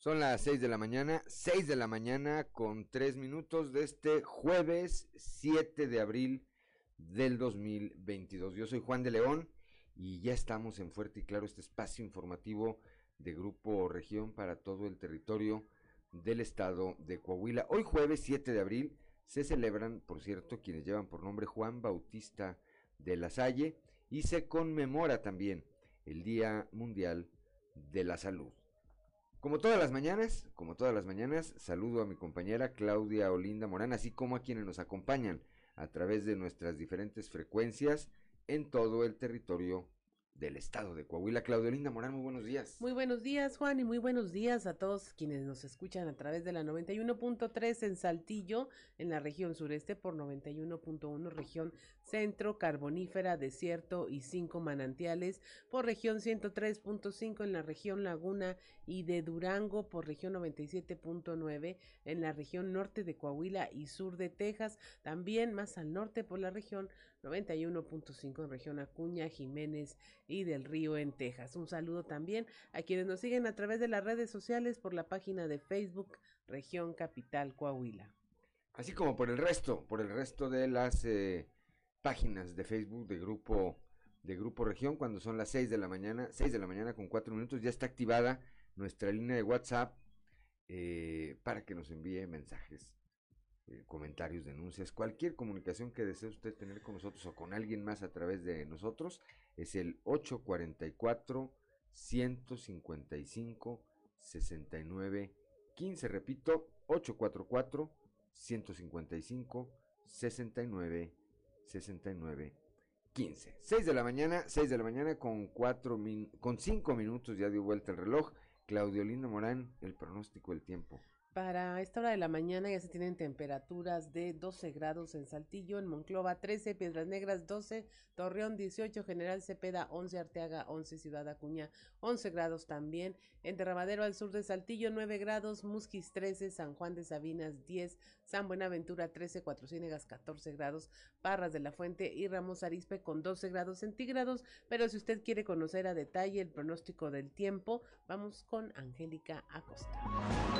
Son las 6 de la mañana, 6 de la mañana con 3 minutos de este jueves 7 de abril del 2022. Yo soy Juan de León y ya estamos en Fuerte y Claro, este espacio informativo de Grupo Región para todo el territorio del estado de Coahuila. Hoy jueves 7 de abril se celebran, por cierto, quienes llevan por nombre Juan Bautista de la Salle y se conmemora también el Día Mundial de la Salud. Como todas las mañanas, como todas las mañanas, saludo a mi compañera Claudia Olinda Morán, así como a quienes nos acompañan a través de nuestras diferentes frecuencias en todo el territorio del estado de Coahuila. Claudio Linda Morán, muy buenos días. Muy buenos días, Juan, y muy buenos días a todos quienes nos escuchan a través de la 91.3 en Saltillo, en la región sureste, por 91.1 región centro, carbonífera, desierto y cinco manantiales, por región 103.5 en la región Laguna y de Durango, por región 97.9 en la región norte de Coahuila y sur de Texas, también más al norte por la región 91.5 en región Acuña, Jiménez y del Río en Texas. Un saludo también a quienes nos siguen a través de las redes sociales por la página de Facebook Región Capital Coahuila. Así como por el resto, por el resto de las eh, páginas de Facebook de Grupo de Grupo Región cuando son las 6 de la mañana, 6 de la mañana con 4 minutos, ya está activada nuestra línea de WhatsApp eh, para que nos envíe mensajes eh, comentarios, denuncias, cualquier comunicación que desee usted tener con nosotros o con alguien más a través de nosotros, es el 844 155 69 15. Repito, 844 155 69 69 15. 6 de la mañana, 6 de la mañana con cuatro con 5 minutos ya dio vuelta el reloj. Claudio Lindo Morán, el pronóstico del tiempo. Para esta hora de la mañana ya se tienen temperaturas de 12 grados en Saltillo, en Monclova 13, Piedras Negras 12, Torreón 18, General Cepeda 11, Arteaga 11, Ciudad Acuña 11 grados también, en Derramadero al sur de Saltillo 9 grados, Musquis 13, San Juan de Sabinas 10, San Buenaventura 13, Cuatro Ciénegas 14 grados, Parras de la Fuente y Ramos Arispe con 12 grados centígrados, pero si usted quiere conocer a detalle el pronóstico del tiempo, vamos con Angélica Acosta.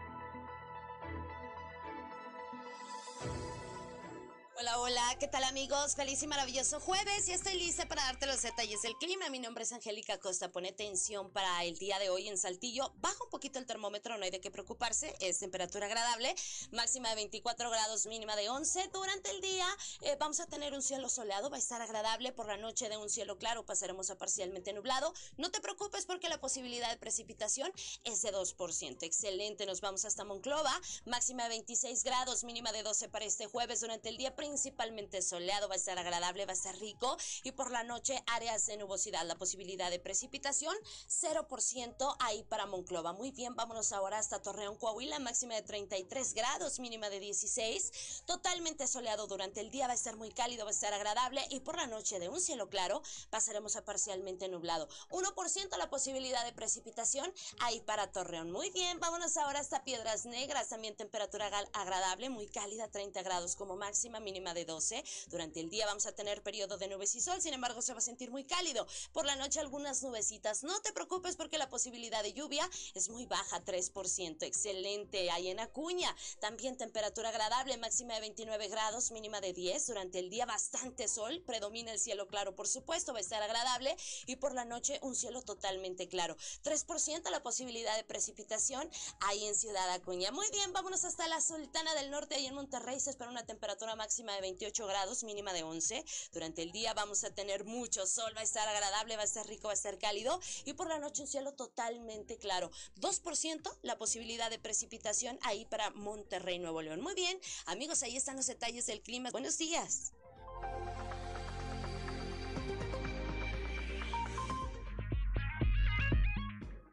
Hola, hola, ¿qué tal amigos? Feliz y maravilloso jueves y estoy lista para darte los detalles del clima. Mi nombre es Angélica Costa. Pone atención para el día de hoy en Saltillo. Baja un poquito el termómetro, no hay de qué preocuparse. Es temperatura agradable, máxima de 24 grados, mínima de 11. Durante el día eh, vamos a tener un cielo soleado, va a estar agradable. Por la noche de un cielo claro pasaremos a parcialmente nublado. No te preocupes porque la posibilidad de precipitación es de 2%. Excelente, nos vamos hasta Monclova, máxima de 26 grados, mínima de 12 para este jueves. Durante el día principalmente soleado, va a estar agradable, va a estar rico y por la noche áreas de nubosidad, la posibilidad de precipitación 0% ahí para Monclova. Muy bien, vámonos ahora hasta Torreón, Coahuila, máxima de 33 grados, mínima de 16, totalmente soleado durante el día, va a estar muy cálido, va a estar agradable y por la noche de un cielo claro pasaremos a parcialmente nublado. 1% la posibilidad de precipitación ahí para Torreón. Muy bien, vámonos ahora hasta Piedras Negras, también temperatura agradable, muy cálida, 30 grados como máxima, mínima de 12. Durante el día vamos a tener periodo de nubes y sol, sin embargo se va a sentir muy cálido. Por la noche algunas nubecitas. No te preocupes porque la posibilidad de lluvia es muy baja, 3%. Excelente. Ahí en Acuña, también temperatura agradable, máxima de 29 grados, mínima de 10. Durante el día bastante sol, predomina el cielo claro, por supuesto, va a estar agradable. Y por la noche un cielo totalmente claro. 3% la posibilidad de precipitación ahí en Ciudad Acuña. Muy bien, vámonos hasta la Sultana del Norte, ahí en Monterrey. Se espera una temperatura máxima de 28 grados, mínima de 11. Durante el día vamos a tener mucho sol, va a estar agradable, va a estar rico, va a estar cálido y por la noche un cielo totalmente claro. 2% la posibilidad de precipitación ahí para Monterrey, Nuevo León. Muy bien, amigos, ahí están los detalles del clima. Buenos días.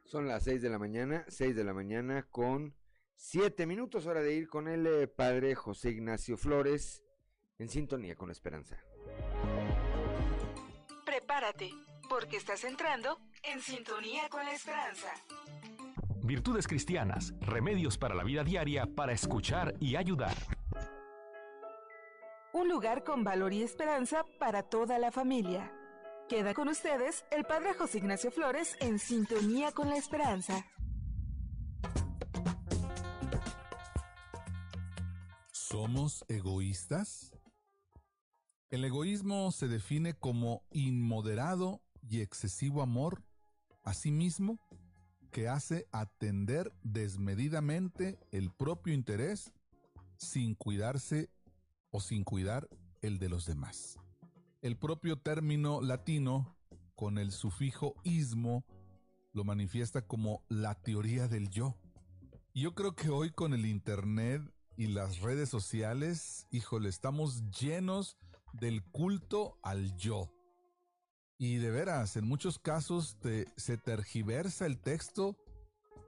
Son las 6 de la mañana, 6 de la mañana con 7 minutos, hora de ir con el eh, padre José Ignacio Flores en sintonía con la esperanza. Prepárate, porque estás entrando en sintonía con la esperanza. Virtudes cristianas, remedios para la vida diaria para escuchar y ayudar. un lugar con valor y esperanza para toda la familia. Queda con ustedes el Padre José Ignacio Flores en sintonía con la esperanza. ¿Somos egoístas? El egoísmo se define como inmoderado y excesivo amor a sí mismo que hace atender desmedidamente el propio interés sin cuidarse o sin cuidar el de los demás. El propio término latino, con el sufijo ismo, lo manifiesta como la teoría del yo. Yo creo que hoy con el Internet y las redes sociales, híjole, estamos llenos del culto al yo. Y de veras, en muchos casos se tergiversa el texto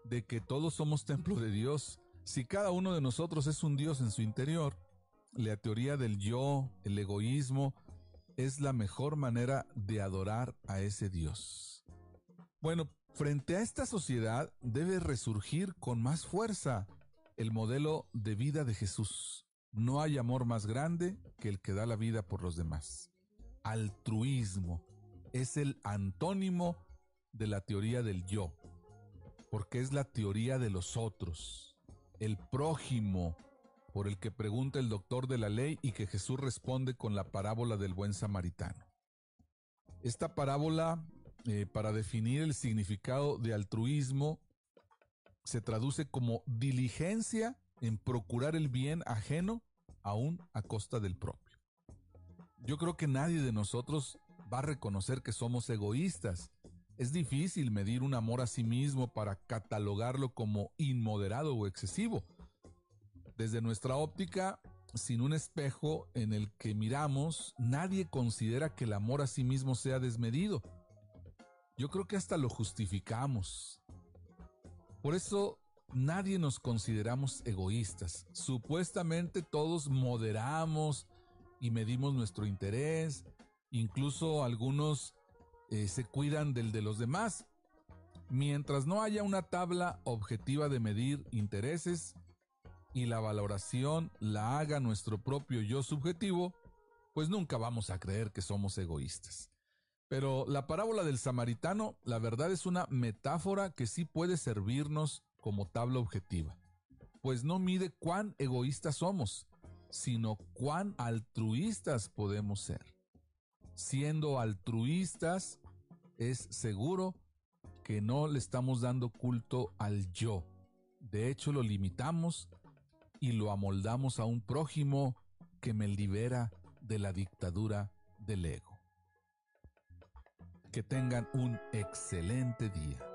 de que todos somos templo de Dios. Si cada uno de nosotros es un Dios en su interior, la teoría del yo, el egoísmo, es la mejor manera de adorar a ese Dios. Bueno, frente a esta sociedad debe resurgir con más fuerza el modelo de vida de Jesús. No hay amor más grande que el que da la vida por los demás. Altruismo es el antónimo de la teoría del yo, porque es la teoría de los otros, el prójimo, por el que pregunta el doctor de la ley y que Jesús responde con la parábola del buen samaritano. Esta parábola, eh, para definir el significado de altruismo, se traduce como diligencia en procurar el bien ajeno aún a costa del propio. Yo creo que nadie de nosotros va a reconocer que somos egoístas. Es difícil medir un amor a sí mismo para catalogarlo como inmoderado o excesivo desde nuestra óptica, sin un espejo en el que miramos, nadie considera que el amor a sí mismo sea desmedido. Yo creo que hasta lo justificamos. Por eso nadie nos consideramos egoístas. Supuestamente todos moderamos y medimos nuestro interés. Incluso algunos eh, se cuidan del de los demás. Mientras no haya una tabla objetiva de medir intereses, y la valoración la haga nuestro propio yo subjetivo, pues nunca vamos a creer que somos egoístas. Pero la parábola del samaritano, la verdad es una metáfora que sí puede servirnos como tabla objetiva, pues no mide cuán egoístas somos, sino cuán altruistas podemos ser. Siendo altruistas, es seguro que no le estamos dando culto al yo. De hecho, lo limitamos y lo amoldamos a un prójimo que me libera de la dictadura del ego. Que tengan un excelente día.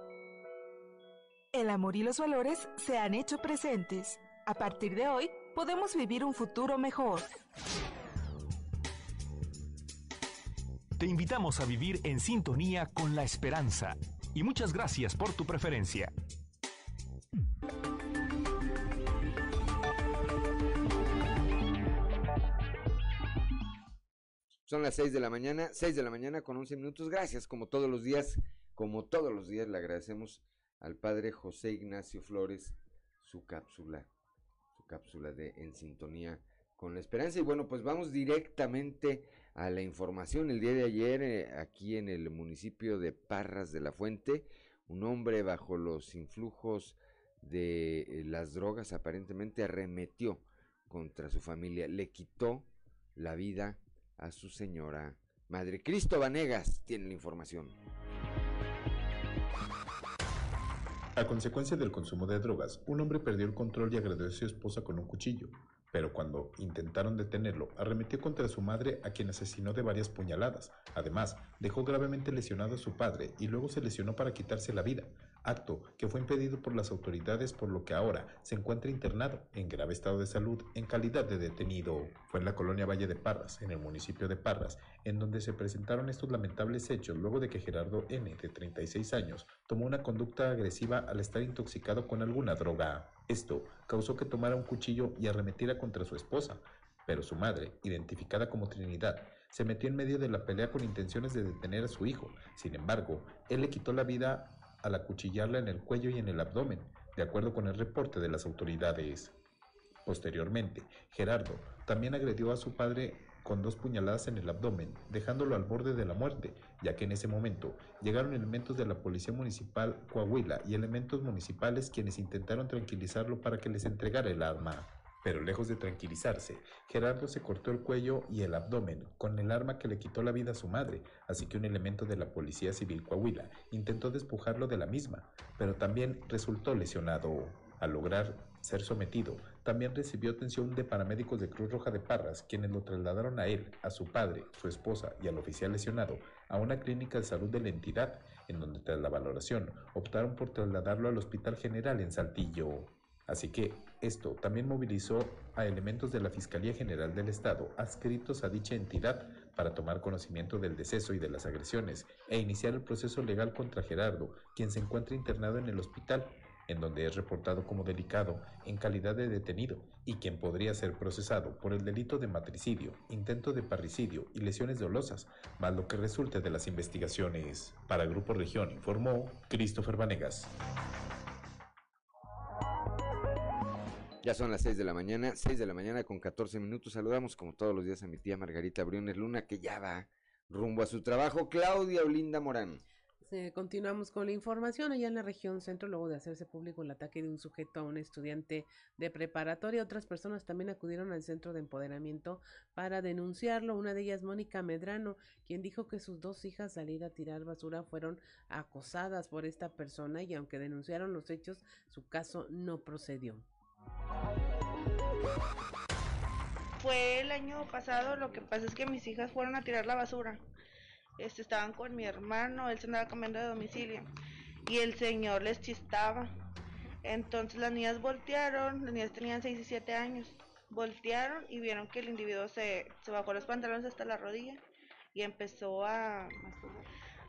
El amor y los valores se han hecho presentes. A partir de hoy, podemos vivir un futuro mejor. Te invitamos a vivir en sintonía con la esperanza y muchas gracias por tu preferencia. Son las 6 de la mañana, 6 de la mañana con 11 minutos. Gracias, como todos los días, como todos los días le agradecemos al padre José Ignacio Flores su cápsula, su cápsula de En Sintonía con la Esperanza. Y bueno, pues vamos directamente a la información. El día de ayer, eh, aquí en el municipio de Parras de la Fuente, un hombre bajo los influjos de eh, las drogas aparentemente arremetió contra su familia, le quitó la vida a su señora madre. Cristo Vanegas tiene la información. A consecuencia del consumo de drogas, un hombre perdió el control y agredió a su esposa con un cuchillo pero cuando intentaron detenerlo, arremetió contra su madre a quien asesinó de varias puñaladas. Además, dejó gravemente lesionado a su padre y luego se lesionó para quitarse la vida, acto que fue impedido por las autoridades por lo que ahora se encuentra internado en grave estado de salud en calidad de detenido. Fue en la colonia Valle de Parras, en el municipio de Parras, en donde se presentaron estos lamentables hechos luego de que Gerardo N., de 36 años, tomó una conducta agresiva al estar intoxicado con alguna droga. Esto causó que tomara un cuchillo y arremetiera contra su esposa, pero su madre, identificada como Trinidad, se metió en medio de la pelea con intenciones de detener a su hijo. Sin embargo, él le quitó la vida al acuchillarla en el cuello y en el abdomen, de acuerdo con el reporte de las autoridades. Posteriormente, Gerardo también agredió a su padre con dos puñaladas en el abdomen, dejándolo al borde de la muerte, ya que en ese momento llegaron elementos de la Policía Municipal Coahuila y elementos municipales quienes intentaron tranquilizarlo para que les entregara el arma. Pero lejos de tranquilizarse, Gerardo se cortó el cuello y el abdomen con el arma que le quitó la vida a su madre, así que un elemento de la Policía Civil Coahuila intentó despojarlo de la misma, pero también resultó lesionado. Al lograr ser sometido, también recibió atención de paramédicos de Cruz Roja de Parras, quienes lo trasladaron a él, a su padre, su esposa y al oficial lesionado a una clínica de salud de la entidad, en donde tras la valoración optaron por trasladarlo al Hospital General en Saltillo. Así que esto también movilizó a elementos de la Fiscalía General del Estado adscritos a dicha entidad para tomar conocimiento del deceso y de las agresiones e iniciar el proceso legal contra Gerardo, quien se encuentra internado en el hospital, en donde es reportado como delicado en calidad de detenido y quien podría ser procesado por el delito de matricidio, intento de parricidio y lesiones dolosas, más lo que resulte de las investigaciones. Para Grupo Región informó Christopher Vanegas. Ya son las 6 de la mañana, 6 de la mañana con 14 minutos. Saludamos como todos los días a mi tía Margarita Briones Luna, que ya va rumbo a su trabajo. Claudia Olinda Morán. Continuamos con la información allá en la región centro, luego de hacerse público el ataque de un sujeto a un estudiante de preparatoria. Otras personas también acudieron al centro de empoderamiento para denunciarlo. Una de ellas, Mónica Medrano, quien dijo que sus dos hijas al ir a tirar basura fueron acosadas por esta persona y aunque denunciaron los hechos, su caso no procedió. Fue el año pasado, lo que pasa es que mis hijas fueron a tirar la basura. Este, estaban con mi hermano, él se andaba cambiando de domicilio y el señor les chistaba. Entonces las niñas voltearon, las niñas tenían 6 y 7 años, voltearon y vieron que el individuo se, se bajó los pantalones hasta la rodilla y empezó a,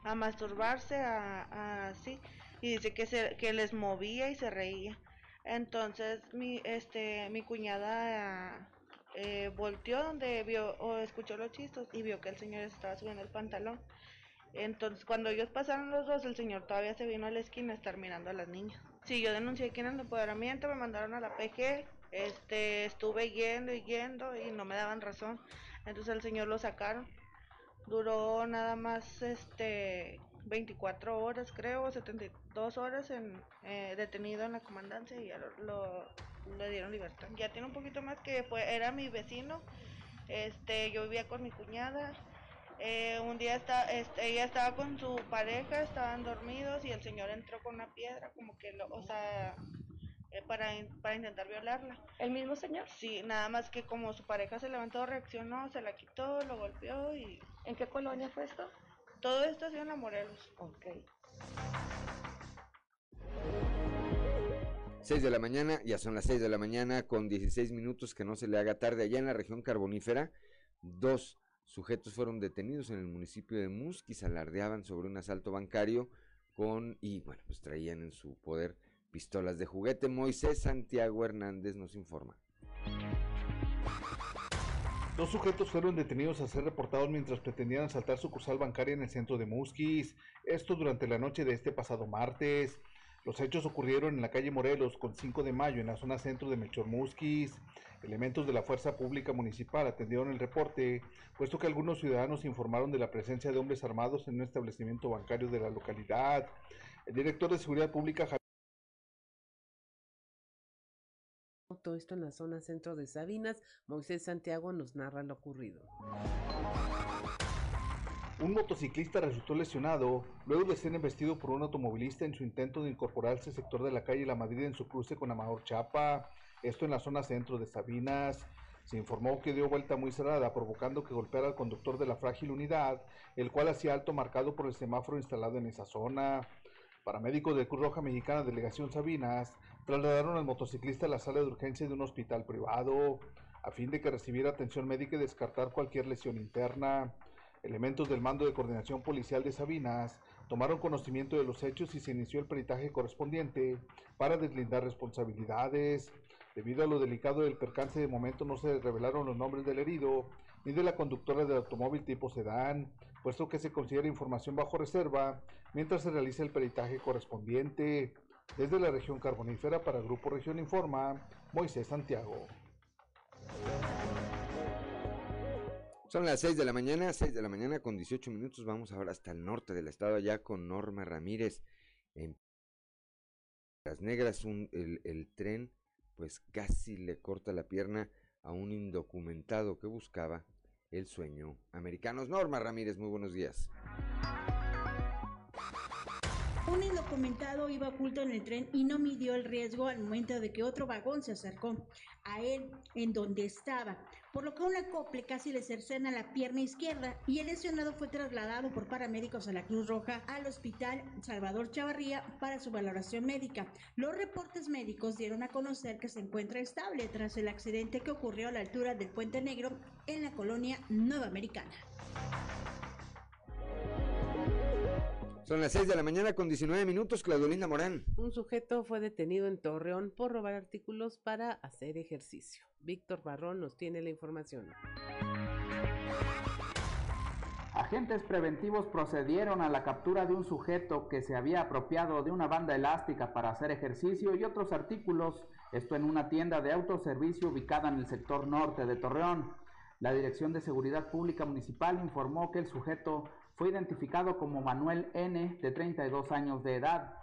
a masturbarse, a, así, y dice que, se, que les movía y se reía. Entonces mi, este, mi cuñada eh, volteó donde vio o escuchó los chistos y vio que el señor estaba subiendo el pantalón. Entonces cuando ellos pasaron los dos, el señor todavía se vino a la esquina a estar mirando a las niñas. Sí, yo denuncié aquí en el empoderamiento, me mandaron a la PG, este, estuve yendo y yendo y no me daban razón. Entonces el señor lo sacaron. Duró nada más este 24 horas, creo, 72 horas en, eh, detenido en la comandancia y ya lo, le dieron libertad. Ya tiene un poquito más que fue, era mi vecino, este, yo vivía con mi cuñada. Eh, un día está, este, ella estaba con su pareja, estaban dormidos y el señor entró con una piedra, como que, lo, o sea, eh, para, para intentar violarla. ¿El mismo señor? Sí, nada más que como su pareja se levantó, reaccionó, se la quitó, lo golpeó y... ¿En qué colonia fue esto? Todo esto sido en la Morelos. Ok. 6 de la mañana, ya son las 6 de la mañana con 16 minutos, que no se le haga tarde. Allá en la región carbonífera, dos sujetos fueron detenidos en el municipio de Musquis, alardeaban sobre un asalto bancario con, y bueno, pues traían en su poder pistolas de juguete. Moisés Santiago Hernández nos informa. Dos sujetos fueron detenidos a ser reportados mientras pretendían asaltar sucursal bancaria en el centro de Musquis. Esto durante la noche de este pasado martes. Los hechos ocurrieron en la calle Morelos con 5 de mayo en la zona centro de Melchor Musquis. Elementos de la Fuerza Pública Municipal atendieron el reporte, puesto que algunos ciudadanos informaron de la presencia de hombres armados en un establecimiento bancario de la localidad. El director de Seguridad Pública, Todo esto en la zona centro de Sabinas. Moisés Santiago nos narra lo ocurrido. Un motociclista resultó lesionado luego de ser embestido por un automovilista en su intento de incorporarse al sector de la calle La Madrid en su cruce con Amador Chapa. Esto en la zona centro de Sabinas. Se informó que dio vuelta muy cerrada, provocando que golpeara al conductor de la frágil unidad, el cual hacía alto marcado por el semáforo instalado en esa zona. Paramédicos de Cruz Roja Mexicana Delegación Sabinas trasladaron al motociclista a la sala de urgencia de un hospital privado a fin de que recibiera atención médica y descartar cualquier lesión interna. Elementos del mando de coordinación policial de Sabinas tomaron conocimiento de los hechos y se inició el peritaje correspondiente para deslindar responsabilidades. Debido a lo delicado del percance, de momento no se revelaron los nombres del herido ni de la conductora del automóvil tipo sedán, puesto que se considera información bajo reserva mientras se realiza el peritaje correspondiente. Desde la región carbonífera para Grupo Región Informa, Moisés Santiago. Son las 6 de la mañana, 6 de la mañana con 18 minutos. Vamos ahora hasta el norte del estado, allá con Norma Ramírez. En Las Negras, el, el tren pues casi le corta la pierna a un indocumentado que buscaba el sueño americano. Norma Ramírez, muy buenos días. Un indocumentado iba oculto en el tren y no midió el riesgo al momento de que otro vagón se acercó a él en donde estaba, por lo que un acople casi le cercena la pierna izquierda y el lesionado fue trasladado por paramédicos a la Cruz Roja al hospital Salvador Chavarría para su valoración médica. Los reportes médicos dieron a conocer que se encuentra estable tras el accidente que ocurrió a la altura del Puente Negro en la colonia Nueva Americana. Son las 6 de la mañana con 19 minutos, Claudolinda Morán. Un sujeto fue detenido en Torreón por robar artículos para hacer ejercicio. Víctor Barrón nos tiene la información. Agentes preventivos procedieron a la captura de un sujeto que se había apropiado de una banda elástica para hacer ejercicio y otros artículos, esto en una tienda de autoservicio ubicada en el sector norte de Torreón. La Dirección de Seguridad Pública Municipal informó que el sujeto fue identificado como Manuel N., de 32 años de edad.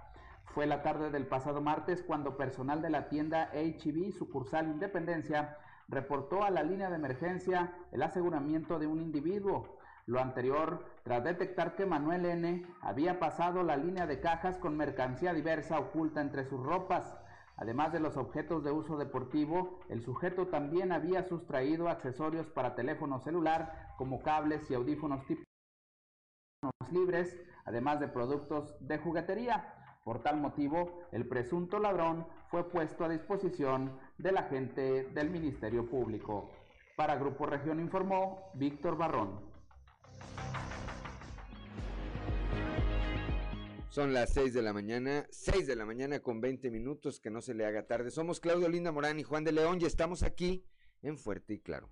Fue la tarde del pasado martes cuando personal de la tienda HB, sucursal Independencia, reportó a la línea de emergencia el aseguramiento de un individuo. Lo anterior tras detectar que Manuel N. había pasado la línea de cajas con mercancía diversa oculta entre sus ropas. Además de los objetos de uso deportivo, el sujeto también había sustraído accesorios para teléfono celular como cables y audífonos tipo libres, además de productos de juguetería. Por tal motivo, el presunto ladrón fue puesto a disposición del agente del Ministerio Público. Para Grupo Región informó Víctor Barrón. Son las 6 de la mañana, 6 de la mañana con 20 minutos, que no se le haga tarde. Somos Claudio Linda Morán y Juan de León y estamos aquí en Fuerte y Claro.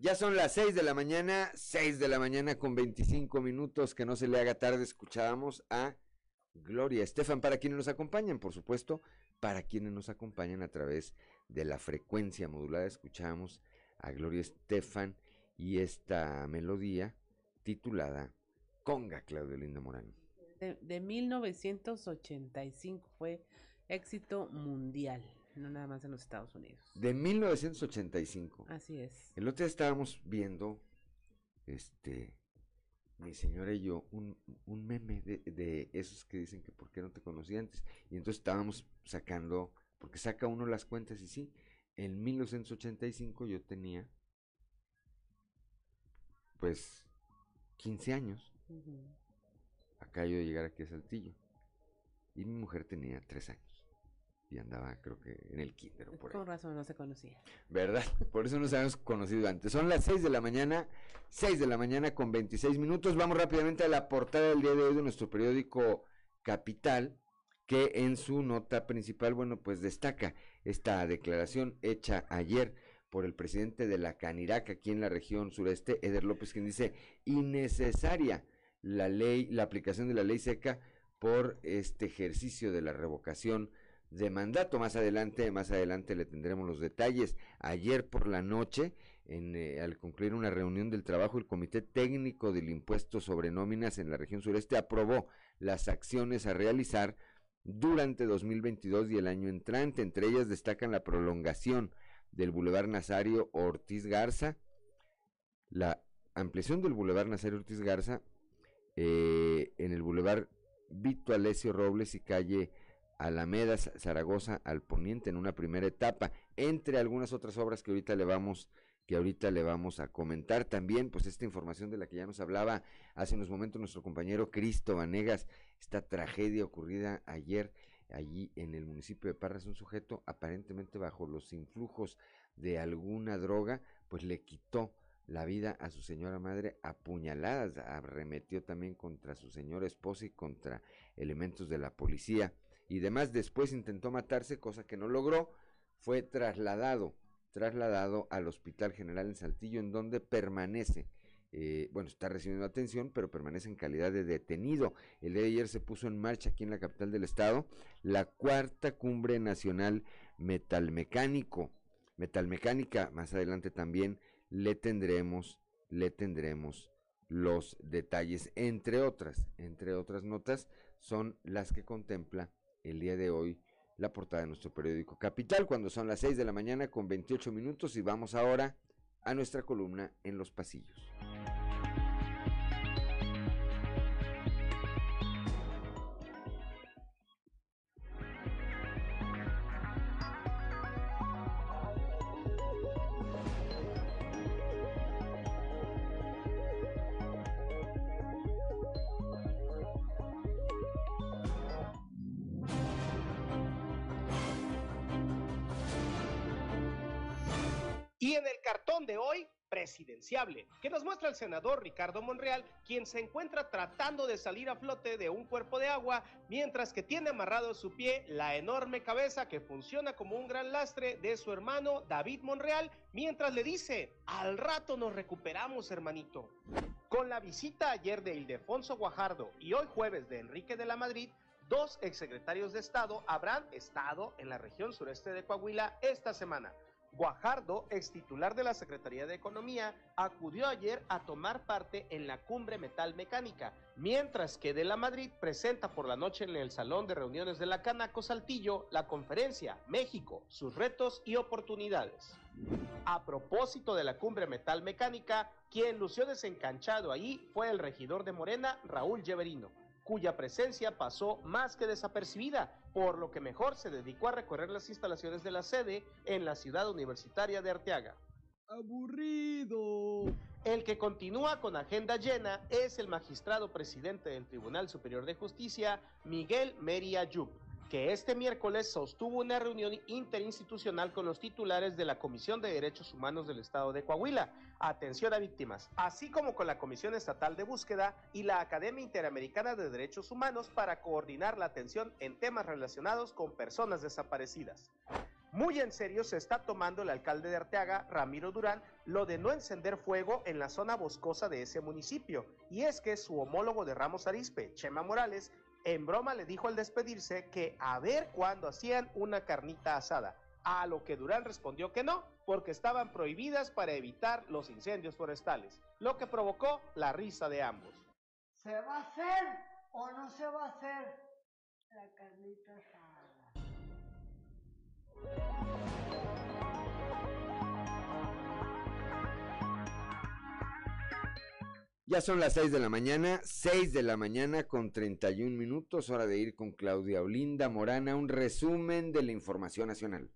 Ya son las 6 de la mañana, 6 de la mañana con 25 minutos, que no se le haga tarde, escuchábamos a Gloria Estefan, para quienes nos acompañan, por supuesto, para quienes nos acompañan a través de la frecuencia modulada, escuchamos a Gloria Estefan y esta melodía titulada Conga, Claudio Linda Morán. De, de 1985 fue éxito mundial no nada más en los Estados Unidos. De 1985. Así es. El otro día estábamos viendo, este, mi señora y yo, un, un meme de, de, esos que dicen que por qué no te conocí antes. Y entonces estábamos sacando, porque saca uno las cuentas y sí, en 1985 yo tenía, pues, 15 años. Uh -huh. Acá yo de llegar aquí a Saltillo. Y mi mujer tenía 3 años y andaba creo que en el kinder por Con razón no se conocía. ¿Verdad? Por eso nos habíamos conocido antes. Son las 6 de la mañana, 6 de la mañana con 26 minutos. Vamos rápidamente a la portada del día de hoy de nuestro periódico Capital, que en su nota principal, bueno, pues destaca esta declaración hecha ayer por el presidente de la Canirac aquí en la región sureste, Eder López, quien dice innecesaria la ley, la aplicación de la ley seca por este ejercicio de la revocación de mandato. Más adelante, más adelante le tendremos los detalles. Ayer por la noche, eh, al concluir una reunión del trabajo, el Comité Técnico del Impuesto sobre Nóminas en la región sureste aprobó las acciones a realizar durante 2022 y el año entrante. Entre ellas destacan la prolongación del Boulevard Nazario Ortiz Garza, la ampliación del Boulevard Nazario Ortiz Garza eh, en el Boulevard Vito Alessio Robles y calle Alameda Zaragoza al poniente en una primera etapa, entre algunas otras obras que ahorita le vamos que ahorita le vamos a comentar. También, pues esta información de la que ya nos hablaba hace unos momentos nuestro compañero Cristo Vanegas, esta tragedia ocurrida ayer allí en el municipio de Parras, un sujeto aparentemente bajo los influjos de alguna droga, pues le quitó la vida a su señora madre a puñaladas, arremetió también contra su señora esposa y contra elementos de la policía y demás. Después intentó matarse, cosa que no logró, fue trasladado trasladado al Hospital General en Saltillo, en donde permanece. Eh, bueno, está recibiendo atención, pero permanece en calidad de detenido. El día de ayer se puso en marcha aquí en la capital del estado la cuarta cumbre nacional metalmecánico, metalmecánica. Más adelante también le tendremos, le tendremos los detalles, entre otras, entre otras notas, son las que contempla el día de hoy la portada de nuestro periódico Capital cuando son las 6 de la mañana con 28 minutos y vamos ahora a nuestra columna en los pasillos. Que nos muestra el senador Ricardo Monreal, quien se encuentra tratando de salir a flote de un cuerpo de agua, mientras que tiene amarrado su pie la enorme cabeza que funciona como un gran lastre de su hermano David Monreal, mientras le dice, al rato nos recuperamos, hermanito. Con la visita ayer de Ildefonso Guajardo y hoy jueves de Enrique de la Madrid, dos exsecretarios de Estado habrán estado en la región sureste de Coahuila esta semana. Guajardo, ex titular de la Secretaría de Economía, acudió ayer a tomar parte en la cumbre metal mecánica, mientras que de la Madrid presenta por la noche en el Salón de Reuniones de la Canaco Saltillo la conferencia México, sus retos y oportunidades. A propósito de la cumbre metal mecánica, quien lució desencanchado ahí fue el regidor de Morena, Raúl Lleverino cuya presencia pasó más que desapercibida, por lo que mejor se dedicó a recorrer las instalaciones de la sede en la ciudad universitaria de Arteaga. Aburrido. El que continúa con agenda llena es el magistrado presidente del Tribunal Superior de Justicia, Miguel Meria Yup que este miércoles sostuvo una reunión interinstitucional con los titulares de la Comisión de Derechos Humanos del Estado de Coahuila, Atención a Víctimas, así como con la Comisión Estatal de Búsqueda y la Academia Interamericana de Derechos Humanos para coordinar la atención en temas relacionados con personas desaparecidas. Muy en serio se está tomando el alcalde de Arteaga, Ramiro Durán, lo de no encender fuego en la zona boscosa de ese municipio, y es que su homólogo de Ramos Arispe, Chema Morales, en broma le dijo al despedirse que a ver cuándo hacían una carnita asada, a lo que Durán respondió que no, porque estaban prohibidas para evitar los incendios forestales, lo que provocó la risa de ambos. ¿Se va a hacer o no se va a hacer la carnita asada? Ya son las 6 de la mañana, 6 de la mañana con 31 minutos, hora de ir con Claudia Olinda Morana, un resumen de la información nacional.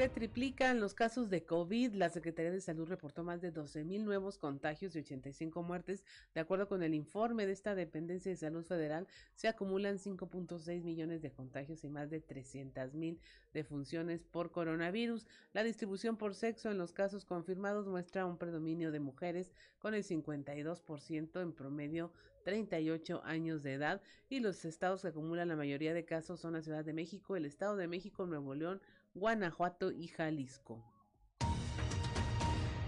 Se triplican los casos de COVID. La Secretaría de Salud reportó más de 12 mil nuevos contagios y 85 muertes. De acuerdo con el informe de esta dependencia de salud federal, se acumulan 5.6 millones de contagios y más de 300 mil defunciones por coronavirus. La distribución por sexo en los casos confirmados muestra un predominio de mujeres con el 52% en promedio 38 años de edad y los estados que acumulan la mayoría de casos son la Ciudad de México, el Estado de México, Nuevo León, Guanajuato y Jalisco.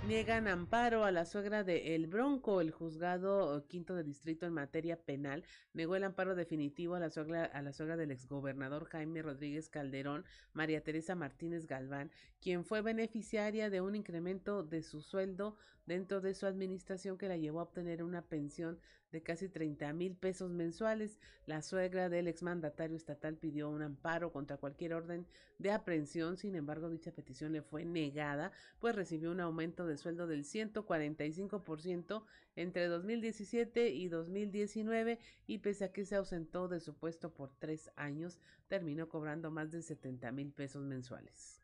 Niegan amparo a la suegra de El Bronco. El juzgado quinto de distrito en materia penal negó el amparo definitivo a la suegra, a la suegra del exgobernador Jaime Rodríguez Calderón, María Teresa Martínez Galván, quien fue beneficiaria de un incremento de su sueldo dentro de su administración que la llevó a obtener una pensión de casi 30 mil pesos mensuales. La suegra del exmandatario estatal pidió un amparo contra cualquier orden de aprehensión, sin embargo dicha petición le fue negada, pues recibió un aumento de sueldo del 145% entre 2017 y 2019 y pese a que se ausentó de su puesto por tres años, terminó cobrando más de 70 mil pesos mensuales.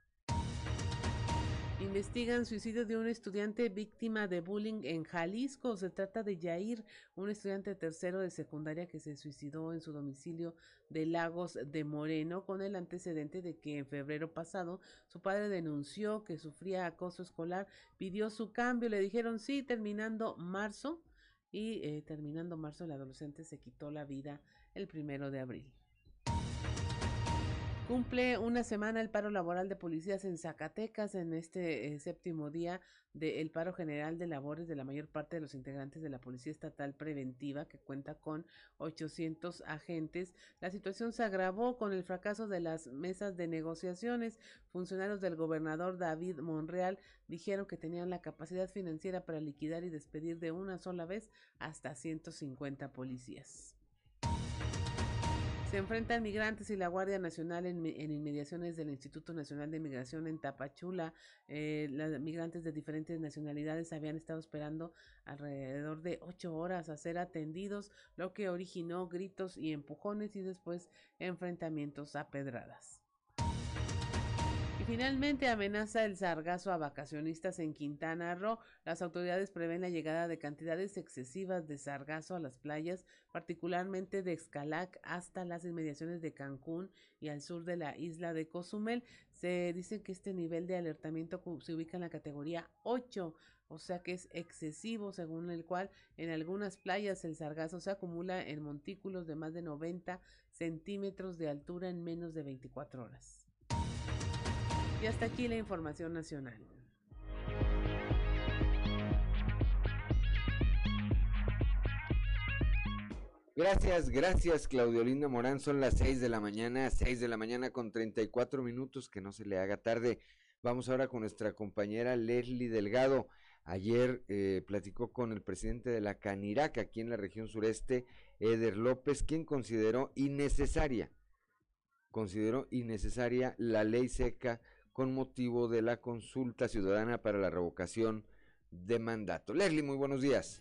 Investigan suicidio de un estudiante víctima de bullying en Jalisco. Se trata de Yair, un estudiante tercero de secundaria que se suicidó en su domicilio de Lagos de Moreno con el antecedente de que en febrero pasado su padre denunció que sufría acoso escolar, pidió su cambio, le dijeron sí, terminando marzo y eh, terminando marzo el adolescente se quitó la vida el primero de abril. Cumple una semana el paro laboral de policías en Zacatecas en este eh, séptimo día del paro general de labores de la mayor parte de los integrantes de la Policía Estatal Preventiva que cuenta con 800 agentes. La situación se agravó con el fracaso de las mesas de negociaciones. Funcionarios del gobernador David Monreal dijeron que tenían la capacidad financiera para liquidar y despedir de una sola vez hasta 150 policías. Se enfrentan migrantes y la Guardia Nacional en, inmediaciones del Instituto Nacional de Migración en Tapachula. Eh, las migrantes de diferentes nacionalidades habían estado esperando alrededor de ocho horas a ser atendidos, lo que originó gritos y empujones y después enfrentamientos a pedradas. Finalmente amenaza el sargazo a vacacionistas en Quintana Roo. Las autoridades prevén la llegada de cantidades excesivas de sargazo a las playas, particularmente de Excalac hasta las inmediaciones de Cancún y al sur de la isla de Cozumel. Se dice que este nivel de alertamiento se ubica en la categoría 8, o sea que es excesivo, según el cual en algunas playas el sargazo se acumula en montículos de más de 90 centímetros de altura en menos de 24 horas. Y hasta aquí la información nacional. Gracias, gracias Claudio Linda Morán. Son las 6 de la mañana, 6 de la mañana con 34 minutos, que no se le haga tarde. Vamos ahora con nuestra compañera Leslie Delgado. Ayer eh, platicó con el presidente de la Canirac aquí en la región sureste, Eder López, quien consideró innecesaria, consideró innecesaria la ley seca con motivo de la consulta ciudadana para la revocación de mandato. Leslie, muy buenos días.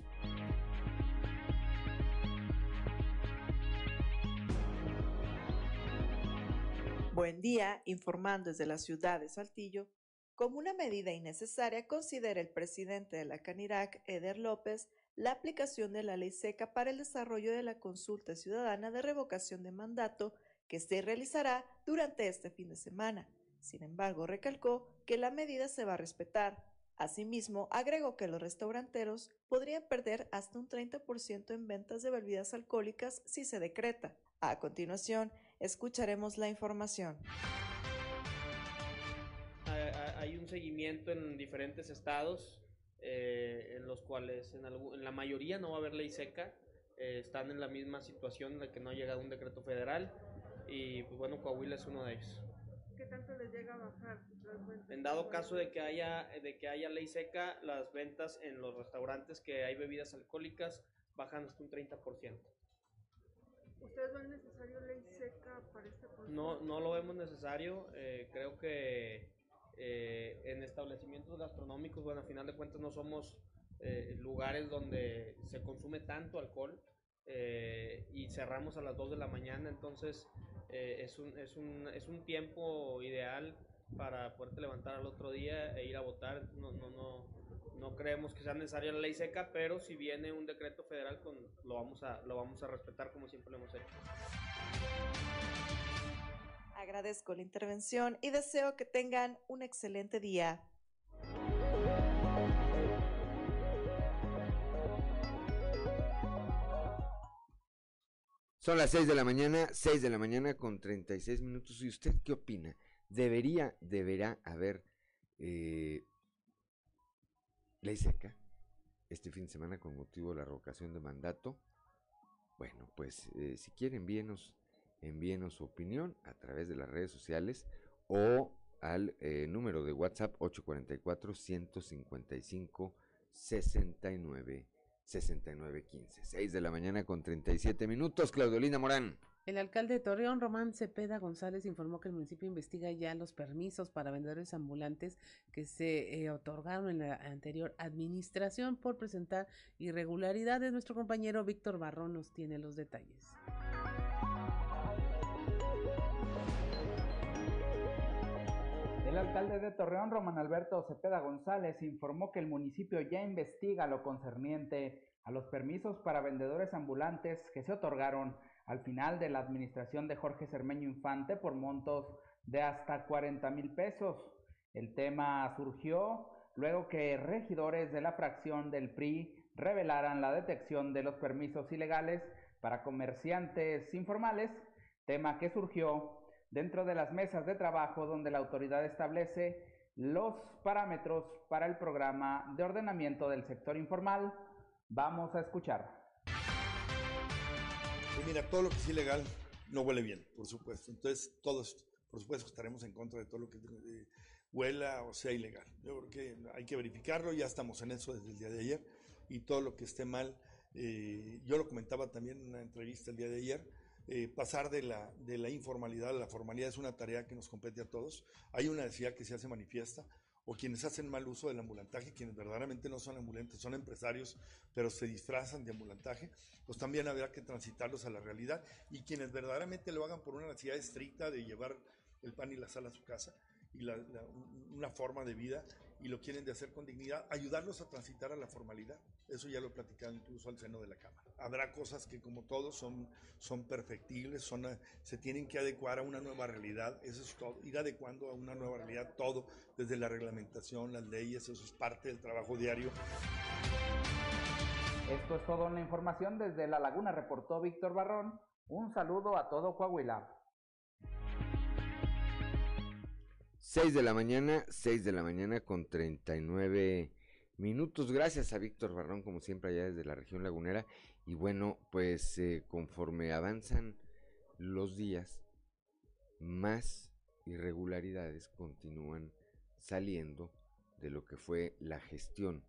Buen día, informando desde la ciudad de Saltillo. Como una medida innecesaria, considera el presidente de la CANIRAC, Eder López, la aplicación de la ley seca para el desarrollo de la consulta ciudadana de revocación de mandato que se realizará durante este fin de semana. Sin embargo, recalcó que la medida se va a respetar. Asimismo, agregó que los restauranteros podrían perder hasta un 30% en ventas de bebidas alcohólicas si se decreta. A continuación, escucharemos la información. Hay un seguimiento en diferentes estados, eh, en los cuales en, la mayoría no va a haber ley seca, eh, están en la misma situación en la que no ha llegado un decreto federal y pues bueno, Coahuila es uno de ellos. ¿Qué tanto les llega a bajar? En dado caso de que haya de que haya ley seca, las ventas en los restaurantes que hay bebidas alcohólicas bajan hasta un 30%. ¿Ustedes ven necesario ley seca para este proceso? No, no lo vemos necesario. Eh, creo que eh, en establecimientos gastronómicos, bueno, a final de cuentas no somos eh, lugares donde se consume tanto alcohol y cerramos a las 2 de la mañana, entonces eh, es, un, es, un, es un tiempo ideal para poderte levantar al otro día e ir a votar. No, no, no, no creemos que sea necesaria la ley seca, pero si viene un decreto federal, con, lo, vamos a, lo vamos a respetar como siempre lo hemos hecho. Agradezco la intervención y deseo que tengan un excelente día. Son las 6 de la mañana, 6 de la mañana con 36 minutos. ¿Y usted qué opina? ¿Debería, deberá haber eh, ley seca este fin de semana con motivo de la revocación de mandato. Bueno, pues eh, si quieren envíenos, envíenos su opinión a través de las redes sociales o al eh, número de WhatsApp 844 155 69 69 15. 6 de la mañana con 37 minutos. Claudiolina Morán. El alcalde de Torreón, Román Cepeda González, informó que el municipio investiga ya los permisos para vendedores ambulantes que se eh, otorgaron en la anterior administración por presentar irregularidades. Nuestro compañero Víctor Barrón nos tiene los detalles. El alcalde de Torreón, Román Alberto Cepeda González, informó que el municipio ya investiga lo concerniente a los permisos para vendedores ambulantes que se otorgaron al final de la administración de Jorge Cermeño Infante por montos de hasta 40 mil pesos. El tema surgió luego que regidores de la fracción del PRI revelaran la detección de los permisos ilegales para comerciantes informales, tema que surgió dentro de las mesas de trabajo donde la autoridad establece los parámetros para el programa de ordenamiento del sector informal. Vamos a escuchar. Pues mira, todo lo que es ilegal no huele bien, por supuesto. Entonces, todos, por supuesto, estaremos en contra de todo lo que eh, huela o sea ilegal. Yo creo que hay que verificarlo, ya estamos en eso desde el día de ayer. Y todo lo que esté mal, eh, yo lo comentaba también en una entrevista el día de ayer, eh, pasar de la, de la informalidad a la formalidad es una tarea que nos compete a todos. Hay una necesidad que se hace manifiesta, o quienes hacen mal uso del ambulantaje, quienes verdaderamente no son ambulantes, son empresarios, pero se disfrazan de ambulantaje, pues también habrá que transitarlos a la realidad. Y quienes verdaderamente lo hagan por una necesidad estricta de llevar el pan y la sal a su casa y una forma de vida y lo quieren de hacer con dignidad, ayudarlos a transitar a la formalidad. Eso ya lo he platicado incluso al seno de la Cámara. Habrá cosas que como todos son, son perfectibles, son, se tienen que adecuar a una nueva realidad, eso es todo, ir adecuando a una nueva realidad todo, desde la reglamentación, las leyes, eso es parte del trabajo diario. Esto es todo en la información desde La Laguna, reportó Víctor Barrón. Un saludo a todo Coahuila. 6 de la mañana, 6 de la mañana con 39 minutos. Gracias a Víctor Barrón, como siempre, allá desde la región lagunera. Y bueno, pues eh, conforme avanzan los días, más irregularidades continúan saliendo de lo que fue la gestión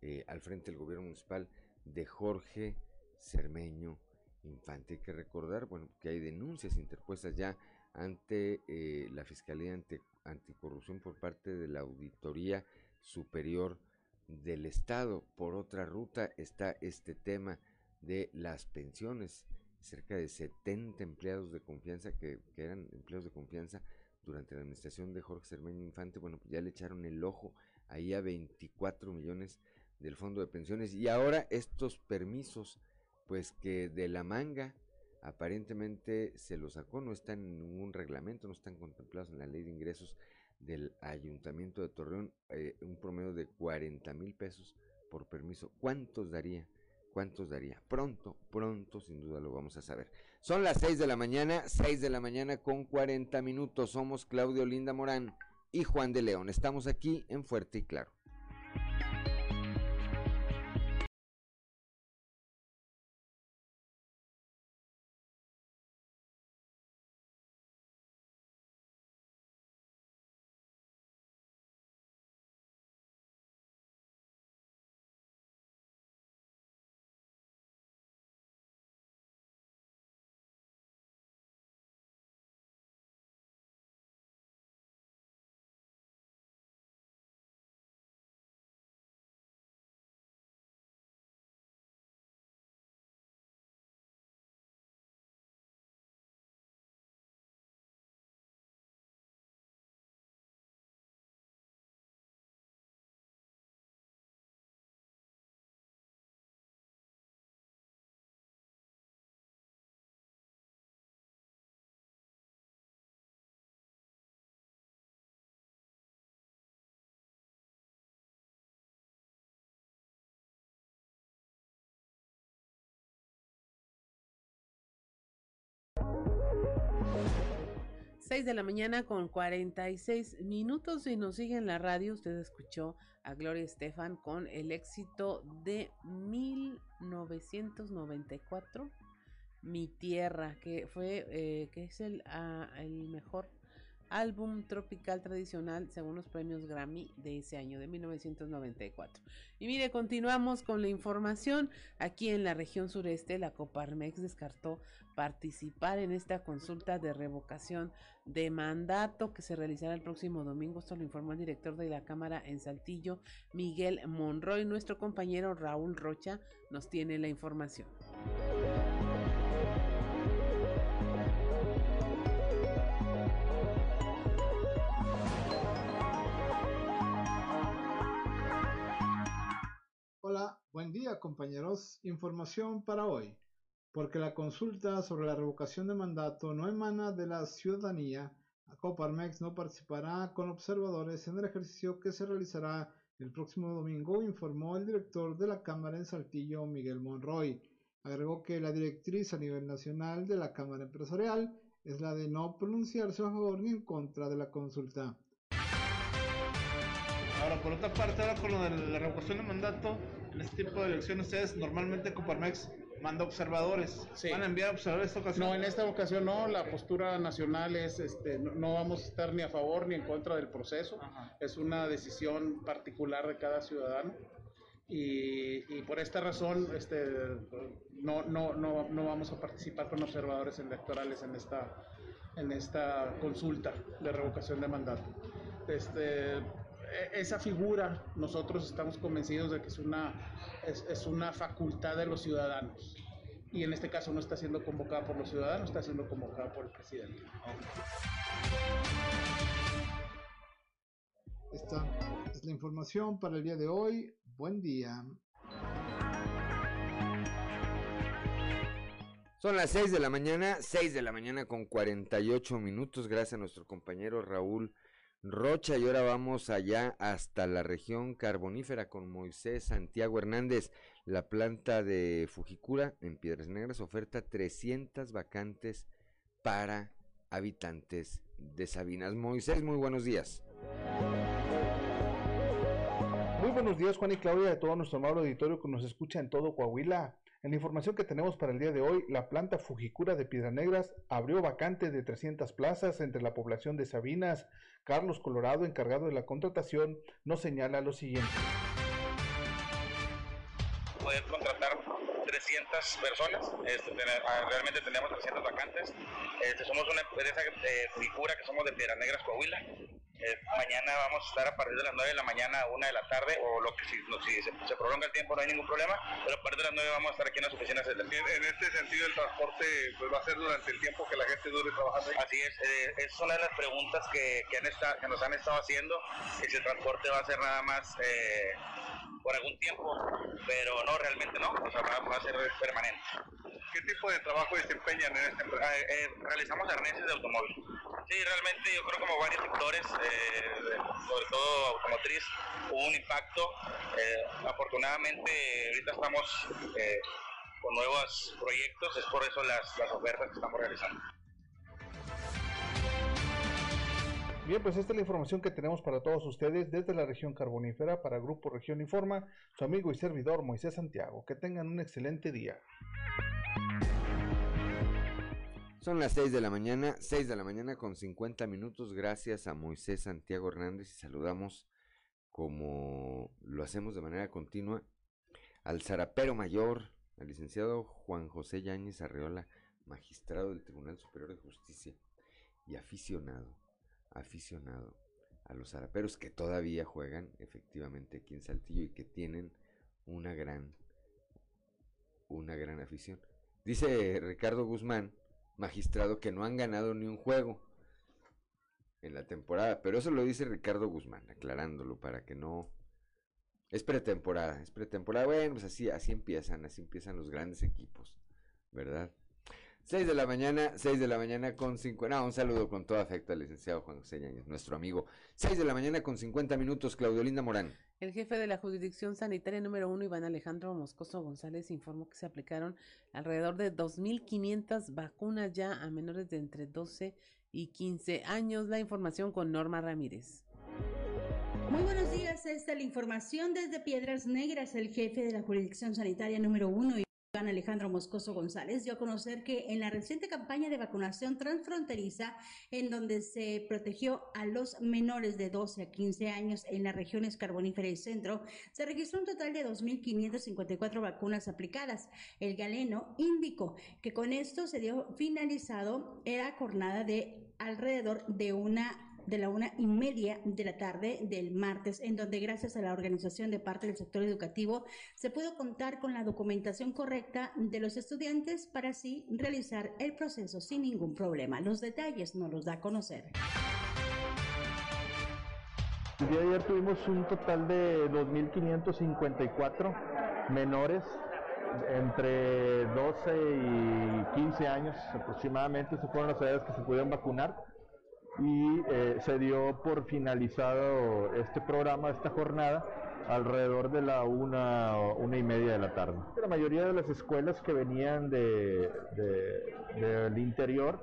eh, al frente del gobierno municipal de Jorge Cermeño Infante. Hay que recordar, bueno, que hay denuncias interpuestas ya ante eh, la Fiscalía Anticorrupción por parte de la Auditoría Superior del Estado. Por otra ruta está este tema de las pensiones. Cerca de 70 empleados de confianza que, eran empleados de confianza durante la administración de Jorge Cermeño Infante, bueno, pues ya le echaron el ojo ahí a 24 millones del fondo de pensiones y ahora estos permisos, pues que de la manga aparentemente se lo sacó, no está en ningún reglamento, no están contemplados en la ley de ingresos del ayuntamiento de Torreón, eh, un promedio de 40 mil pesos por permiso. ¿Cuántos daría? ¿Cuántos daría? Pronto, pronto, sin duda lo vamos a saber. Son las 6 de la mañana, 6 de la mañana con 40 minutos. Somos Claudio Linda Morán y Juan de León. Estamos aquí en Fuerte y Claro. 6 de la mañana con 46 minutos y nos sigue en la radio. Usted escuchó a Gloria Estefan con el éxito de 1994, Mi Tierra, que fue, eh, que es el, ah, el mejor álbum tropical tradicional según los premios Grammy de ese año, de 1994. Y mire, continuamos con la información. Aquí en la región sureste, la Coparmex descartó participar en esta consulta de revocación de mandato que se realizará el próximo domingo. Esto lo informó el director de la Cámara en Saltillo, Miguel Monroy. Nuestro compañero Raúl Rocha nos tiene la información. Hola, buen día compañeros. Información para hoy. Porque la consulta sobre la revocación de mandato no emana de la ciudadanía, Coparmex no participará con observadores en el ejercicio que se realizará el próximo domingo, informó el director de la Cámara en Saltillo, Miguel Monroy. Agregó que la directriz a nivel nacional de la Cámara Empresarial es la de no pronunciarse a favor ni en contra de la consulta. Ahora, por otra parte, ahora con lo de la revocación de mandato, en este tipo de elecciones es normalmente Coparmex manda observadores. ¿Van a enviar observadores esta ocasión? No, en esta ocasión no. La postura nacional es, este, no, no vamos a estar ni a favor ni en contra del proceso. Es una decisión particular de cada ciudadano. Y, y por esta razón, este, no, no, no, no vamos a participar con observadores electorales en esta, en esta consulta de revocación de mandato. Este, esa figura, nosotros estamos convencidos de que es una, es, es, una facultad de los ciudadanos. Y en este caso no está siendo convocada por los ciudadanos, está siendo convocada por el presidente. Esta es la información para el día de hoy. Buen día. Son las 6 de la mañana, 6 de la mañana con 48 minutos, gracias a nuestro compañero Raúl Rocha. Y ahora vamos allá hasta la región carbonífera con Moisés Santiago Hernández. La planta de Fujikura en Piedras Negras oferta 300 vacantes para habitantes de Sabinas. Moisés, muy buenos días. Muy buenos días, Juan y Claudia, de todo nuestro amable auditorio que nos escucha en todo Coahuila. En la información que tenemos para el día de hoy, la planta Fujikura de Piedras Negras abrió vacantes de 300 plazas entre la población de Sabinas. Carlos Colorado, encargado de la contratación, nos señala lo siguiente. Poder contratar 300 personas, este, realmente tenemos 300 vacantes. Este, somos una empresa de Fujikura que somos de Piedras Negras, Coahuila. Eh, mañana vamos a estar a partir de las 9 de la mañana a 1 de la tarde, o lo que si, no, si se, se, prolonga el tiempo no hay ningún problema, pero a partir de las 9 vamos a estar aquí en las oficinas en, en este sentido, el transporte pues, va a ser durante el tiempo que la gente dure trabajando. Ahí. Así es, eh, es una de las preguntas que, que, han esta, que, nos han estado haciendo, que si el transporte va a ser nada más eh, por algún tiempo, pero no, realmente no, o sea, va, va a ser permanente. ¿Qué tipo de trabajo desempeñan en esta empresa? Eh, eh, realizamos arneses de automóvil. Sí, realmente yo creo como varios sectores, eh, sobre todo automotriz, hubo un impacto. afortunadamente ahorita estamos con nuevos proyectos, es por eso las, las ofertas que estamos realizando. Bien, pues esta es la información que tenemos para todos ustedes desde la región carbonífera para Grupo Región Informa, su amigo y servidor Moisés Santiago. Que tengan un excelente día. Son las 6 de la mañana, 6 de la mañana con 50 minutos, gracias a Moisés Santiago Hernández y saludamos como lo hacemos de manera continua al zarapero mayor, al licenciado Juan José Yáñez Arreola, magistrado del Tribunal Superior de Justicia y aficionado, aficionado a los zaraperos que todavía juegan efectivamente aquí en Saltillo y que tienen una gran, una gran afición. Dice Ricardo Guzmán, magistrado que no han ganado ni un juego en la temporada, pero eso lo dice Ricardo Guzmán, aclarándolo para que no es pretemporada, es pretemporada. Bueno, pues así así empiezan, así empiezan los grandes equipos, ¿verdad? 6 de la mañana, 6 de la mañana con 50. No, un saludo con todo afecto al licenciado Juan José Ñañez, nuestro amigo. 6 de la mañana con 50 minutos, Claudio Linda Morán. El jefe de la jurisdicción sanitaria número 1, Iván Alejandro Moscoso González, informó que se aplicaron alrededor de 2.500 vacunas ya a menores de entre 12 y 15 años. La información con Norma Ramírez. Muy buenos días, esta es la información desde Piedras Negras, el jefe de la jurisdicción sanitaria número 1. Alejandro Moscoso González, dio a conocer que en la reciente campaña de vacunación transfronteriza, en donde se protegió a los menores de 12 a 15 años en las regiones carboníferas y centro, se registró un total de 2.554 vacunas aplicadas. El galeno indicó que con esto se dio finalizado la jornada de alrededor de una de la una y media de la tarde del martes, en donde gracias a la organización de parte del sector educativo se pudo contar con la documentación correcta de los estudiantes para así realizar el proceso sin ningún problema. Los detalles nos los da a conocer. El día de ayer tuvimos un total de 2.554 menores entre 12 y 15 años aproximadamente. Se fueron las edades que se pudieron vacunar y eh, se dio por finalizado este programa, esta jornada, alrededor de la una, una y media de la tarde. La mayoría de las escuelas que venían de, de- del interior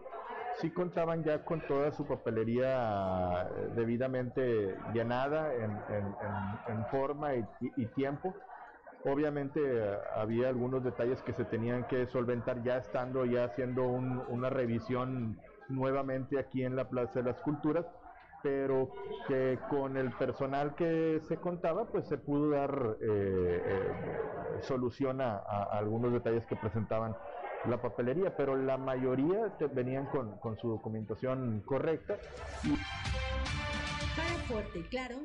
sí contaban ya con toda su papelería eh, debidamente llenada en, en- forma y, y tiempo. Obviamente eh, había algunos detalles que se tenían que solventar ya estando, ya haciendo un- una revisión nuevamente aquí en la Plaza de las Culturas, pero que con el personal que se contaba, pues se pudo dar eh, eh, solución a, algunos detalles que presentaban la papelería, pero la mayoría venían con, con su documentación correcta Para Fuerte y Claro,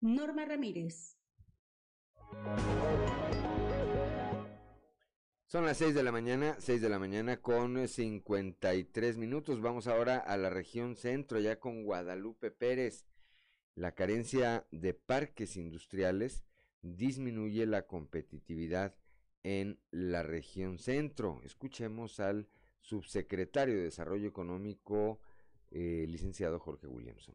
Norma Ramírez. Son las 6 de la mañana, 6 de la mañana con eh, 53 minutos. Vamos ahora a la región centro, ya con Guadalupe Pérez. La carencia de parques industriales disminuye la competitividad en la región centro. Escuchemos al subsecretario de Desarrollo Económico, eh, licenciado Jorge Williamson.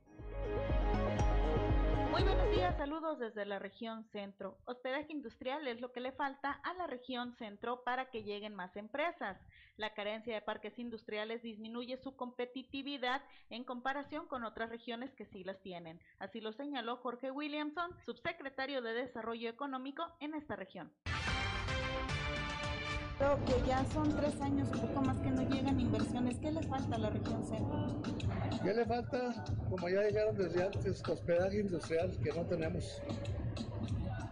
Muy buenos días, saludos desde la región centro. Hospedaje industrial es lo que le falta a la región centro para que lleguen más empresas. La carencia de parques industriales disminuye su competitividad en comparación con otras regiones que sí las tienen. Así lo señaló Jorge Williamson, subsecretario de Desarrollo Económico en esta región. Que ya son tres años, un poco más que no llegan inversiones. ¿Qué le falta a la región centro? ¿Qué le falta? Como ya dijeron desde antes, hospedaje industrial que no tenemos.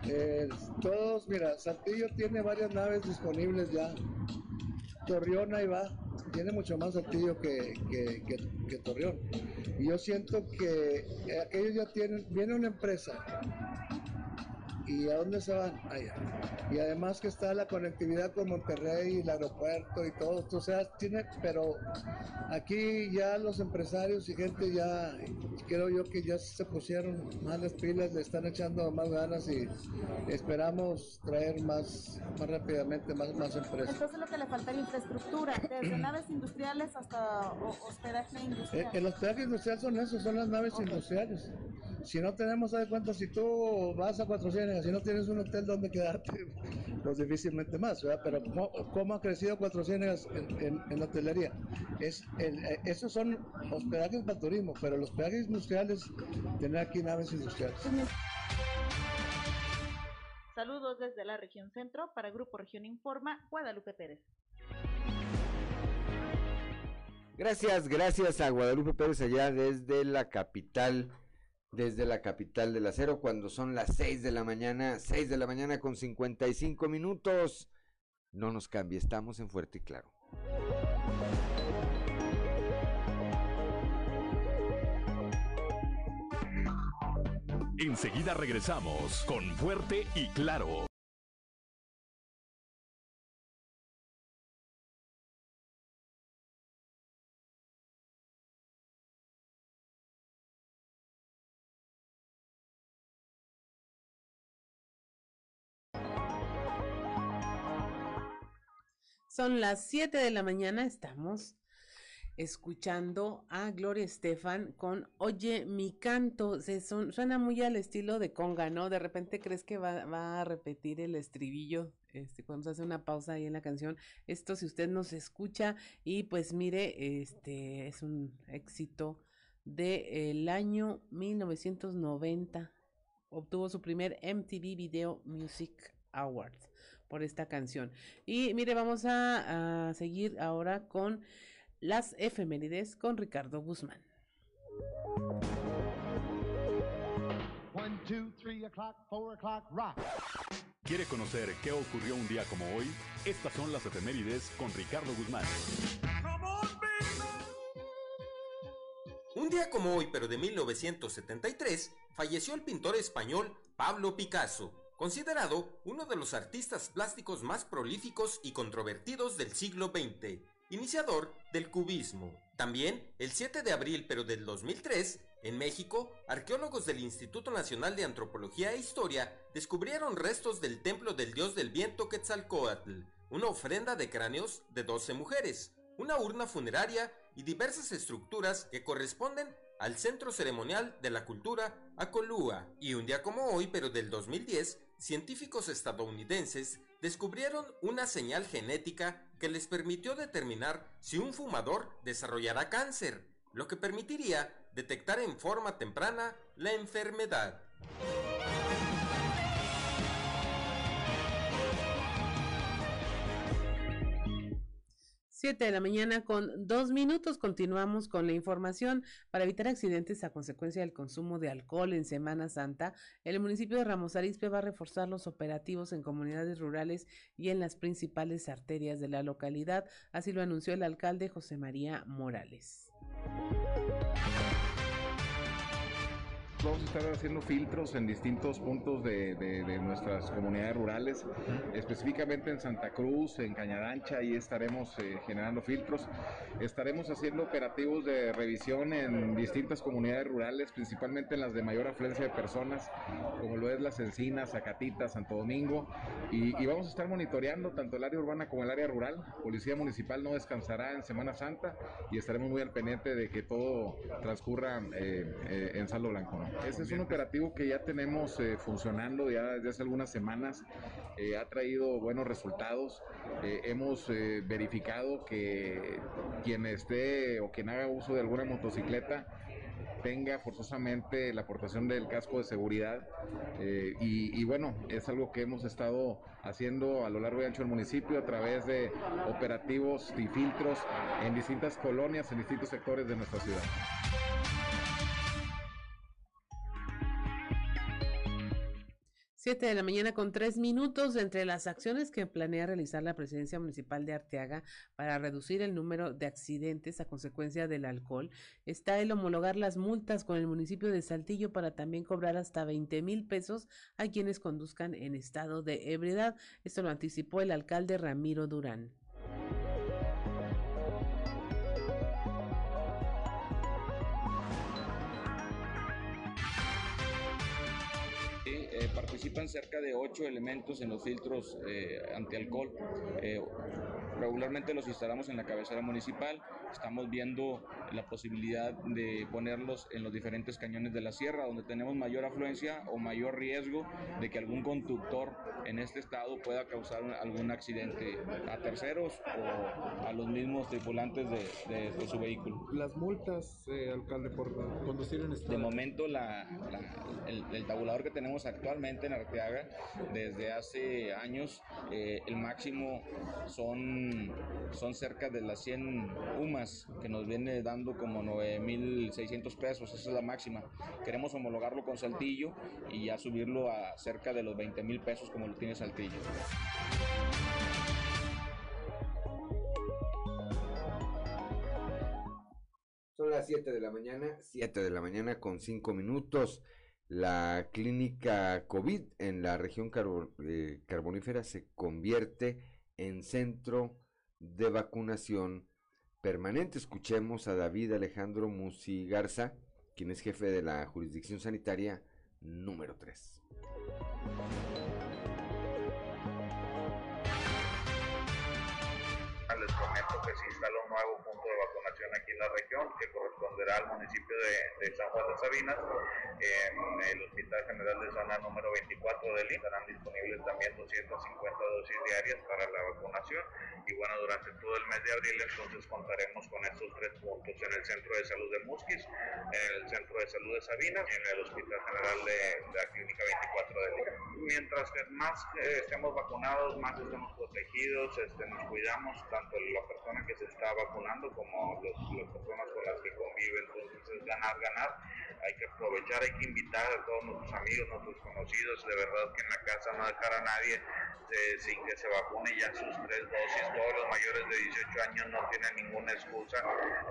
Eh, todos, mira, Saltillo tiene varias naves disponibles ya. Torreón ahí va, tiene mucho más Saltillo que, que, que- que Torreón. Y yo siento que eh, aquellos ya tienen, viene una empresa. ¿Y a dónde se van? Allá. Y además que está la conectividad con Monterrey, el aeropuerto y todo. O sea, tiene, pero aquí ya los empresarios y gente ya, creo yo que ya se pusieron más las pilas, le están echando más ganas y esperamos traer más, más rápidamente más, más empresas. Entonces lo que le falta es infraestructura, desde naves industriales hasta ho- hospedaje Eh, industrial. El hospedaje industrial son esos, son las naves industriales. Si no tenemos, de cuenta, si tú vas a Cuatro Ciénegas, si no tienes un hotel donde quedarte, pues difícilmente más, ¿verdad? Pero ¿cómo, cómo ha crecido Cuatro Ciénegas en, en, en la hotelería? Es el, eh, esos son hospedajes para turismo, pero los hospedajes industriales, tener aquí naves industriales. Saludos desde la región centro para Grupo Región Informa, Guadalupe Pérez. Gracias, gracias a Guadalupe Pérez allá desde la capital, desde la capital del acero, cuando son las 6 de la mañana, 6 de la mañana con 55 minutos. No nos cambie, estamos en Fuerte y Claro. Enseguida regresamos con Fuerte y Claro. Son las 7 de la mañana, estamos escuchando a Gloria Estefan con Oye mi canto. Se son, suena muy al estilo de conga, ¿no? De repente crees que va, va, a repetir el estribillo este, cuando se hace una pausa ahí en la canción. Esto si usted nos escucha y pues mire, este es un éxito del año 1990. Obtuvo su primer MTV Video Music Award por esta canción. Y mire, vamos a, a seguir ahora con las efemérides con Ricardo Guzmán. One, two, three o'clock, four o'clock, rock. ¿Quiere conocer qué ocurrió un día como hoy? Estas son las efemérides con Ricardo Guzmán. Un día como hoy, pero de 1973, falleció el pintor español Pablo Picasso, considerado uno de los artistas plásticos más prolíficos y controvertidos del siglo XX iniciador del cubismo. También, el 7 de abril pero del 2003, en México, arqueólogos del Instituto Nacional de Antropología e Historia descubrieron restos del templo del dios del viento Quetzalcoatl, una ofrenda de cráneos de 12 mujeres, una urna funeraria y diversas estructuras que corresponden al Centro Ceremonial de la Cultura Acolúa. Y un día como hoy, pero del 2010, científicos estadounidenses descubrieron una señal genética que les permitió determinar si un fumador desarrollará cáncer, lo que permitiría detectar en forma temprana la enfermedad. 7 de la mañana con dos minutos. Continuamos con la información. Para evitar accidentes a consecuencia del consumo de alcohol en Semana Santa, el municipio de Ramos Arizpe va a reforzar los operativos en comunidades rurales y en las principales arterias de la localidad. Así lo anunció el alcalde José María Morales. Vamos a estar haciendo filtros en distintos puntos de, nuestras comunidades rurales, específicamente en Santa Cruz, en Cañadancha, ahí estaremos eh, generando filtros. Estaremos haciendo operativos de revisión en distintas comunidades rurales, principalmente en las de mayor afluencia de personas, como lo es Las Encinas, Zacatita, Santo Domingo, y, vamos a estar monitoreando tanto el área urbana como el área rural. Policía Municipal no descansará en Semana Santa y estaremos muy al pendiente de que todo transcurra eh, eh, en saldo blanco. Ese es un operativo que ya tenemos eh, funcionando ya desde hace algunas semanas. Eh, ha traído buenos resultados. Eh, hemos verificado que quien esté o quien haga uso de alguna motocicleta tenga forzosamente la aportación del casco de seguridad y, y, bueno, es algo que hemos estado haciendo a lo largo y ancho del municipio a través de operativos y filtros en distintas colonias, en distintos sectores de nuestra ciudad. 7 de la mañana con tres minutos. Entre las acciones que planea realizar la presidencia municipal de Arteaga para reducir el número de accidentes a consecuencia del alcohol está el homologar las multas con el municipio de Saltillo para también cobrar hasta 20 mil pesos a quienes conduzcan en estado de ebriedad. Esto lo anticipó el alcalde Ramiro Durán. Participan cerca de ocho elementos en los filtros eh, antialcohol. Eh, regularmente los instalamos en la cabecera municipal. Estamos viendo la posibilidad de ponerlos en los diferentes cañones de la sierra, donde tenemos mayor afluencia o mayor riesgo de que algún conductor en este estado pueda causar algún accidente a terceros o a los mismos tripulantes de, su vehículo. Las multas, eh, alcalde, por conducir en este De momento, la, el, el tabulador que tenemos actualmente Arteaga desde hace años. Eh, el máximo son, son cerca de las 100 UMAS que nos viene dando como 9.600 pesos, esa es la máxima. Queremos homologarlo con Saltillo y ya subirlo a cerca de los 20.000 pesos como lo tiene Saltillo. Son las 7 de la mañana, 7 de la mañana con 5 minutos la clínica COVID en la región eh, carbonífera se convierte en centro de vacunación permanente. Escuchemos a David Alejandro Musi Garza, quien es jefe de la jurisdicción sanitaria número 3. Les que se instaló un nuevo punto de vacunación aquí en la región, que corresponderá al municipio de, de San Juan de Sabinas. En el Hospital General de Zona número 24 del INSS estarán disponibles también 250 dosis diarias para la vacunación. Y bueno, durante todo el mes de abril entonces contaremos con estos tres puntos en el Centro de Salud de Musquis, en el Centro de Salud de Sabinas y en el Hospital General de, de la Clínica 24 del INSS. Mientras más eh, estemos vacunados, más estemos protegidos, este, nos cuidamos, tanto la persona que se está vacunando como los, las personas con las que convive. Entonces es ganar, ganar. Hay que aprovechar, hay que invitar a todos nuestros amigos, nuestros conocidos. De verdad que en la casa no dejar a nadie eh, sin que se vacune ya sus tres dosis. Todos los mayores de 18 años no tienen ninguna excusa.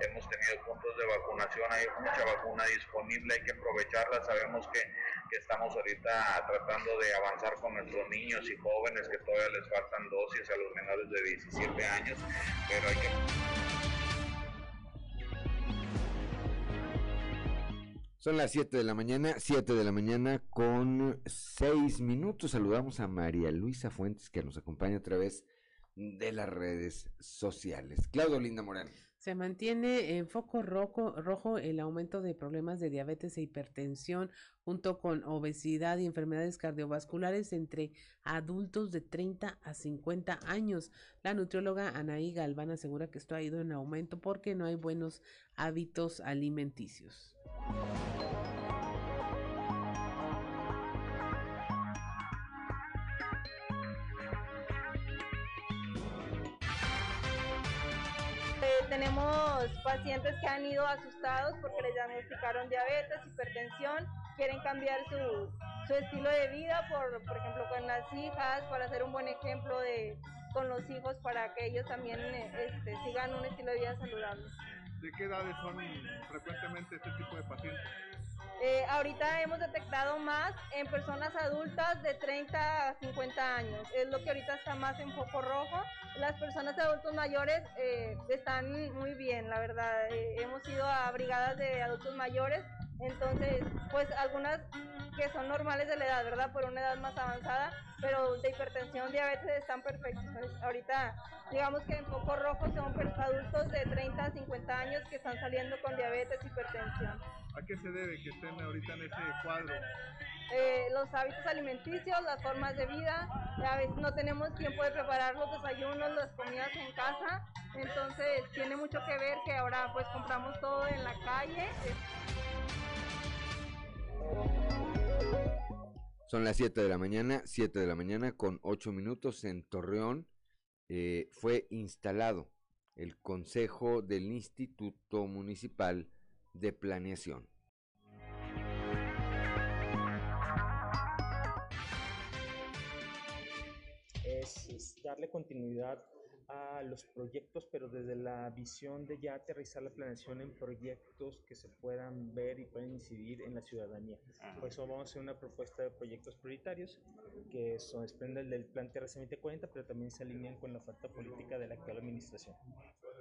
Hemos tenido puntos de vacunación, hay mucha vacuna disponible, hay que aprovecharla. Sabemos que, que estamos ahorita tratando de avanzar con nuestros niños y jóvenes que todavía les faltan dosis a los menores de 17 años, pero hay que... Son las 7 de la mañana, 7 de la mañana con 6 minutos. Saludamos a María Luisa Fuentes que nos acompaña a través de las redes sociales. Claudio Linda Morán. Se mantiene en foco rojo, el aumento de problemas de diabetes e hipertensión junto con obesidad y enfermedades cardiovasculares entre adultos de 30 a 50 años. La nutrióloga Anaí Galván asegura que esto ha ido en aumento porque no hay buenos hábitos alimenticios. Tenemos pacientes que han ido asustados porque les diagnosticaron diabetes, hipertensión, quieren cambiar su, su estilo de vida, por, por ejemplo, con las hijas, para hacer un buen ejemplo de, con los hijos, para que ellos también este, sigan un estilo de vida saludable. ¿De qué edades son frecuentemente este tipo de pacientes? Eh, ahorita hemos detectado más en personas adultas de 30 a 50 años. Es lo que ahorita está más en foco rojo. Las personas adultos mayores eh, están muy bien, la verdad. Eh, hemos ido a brigadas de adultos mayores. Entonces, pues algunas que son normales de la edad, ¿verdad? Por una edad más avanzada, pero de hipertensión, diabetes están perfectos. Ahorita, digamos que en foco rojo son adultos de 30 a 50 años que están saliendo con diabetes, hipertensión. ¿A qué se debe que estén ahorita en ese cuadro? eh, los hábitos alimenticios, las formas de vida. A veces no tenemos tiempo de preparar los desayunos, las comidas en casa. Entonces tiene mucho que ver que ahora pues compramos todo en la calle. Son las 7 de la mañana, 7 de la mañana con 8 minutos en Torreón. eh, fue instalado el Consejo del Instituto Municipal de Planeación. es, darle continuidad a los proyectos, pero desde la visión de ya aterrizar la planeación en proyectos que se puedan ver y puedan incidir en la ciudadanía. Por eso vamos a hacer una propuesta de proyectos prioritarios que son, desprenden del plan Tierra 2040, pero también se alinean con la oferta política de la actual administración.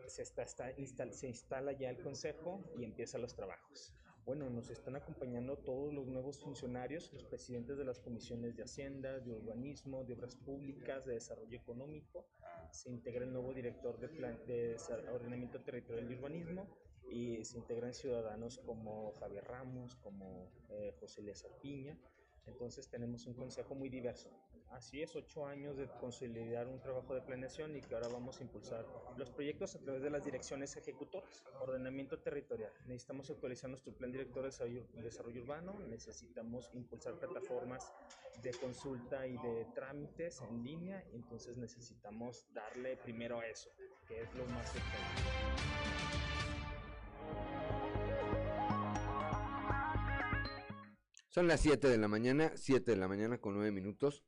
Se, está, está se instala ya el consejo y empiezan los trabajos. Bueno, nos están acompañando todos los nuevos funcionarios, los presidentes de las comisiones de Hacienda, de Urbanismo, de Obras Públicas, de Desarrollo Económico. Se integra el nuevo director de, plan, de Ordenamiento Territorial y Urbanismo y se integran ciudadanos como Javier Ramos, como eh, José Elías Piña. Entonces tenemos un consejo muy diverso. Así es, ocho años de consolidar un trabajo de planeación y que ahora vamos a impulsar los proyectos a través de las direcciones ejecutoras. Ordenamiento territorial. Necesitamos actualizar nuestro plan director de desarrollo, urbano. Necesitamos impulsar plataformas de consulta y de trámites en línea. Entonces necesitamos darle primero a eso, que es lo más urgente. Son las 7 de la mañana, 7 de la mañana con 9 minutos.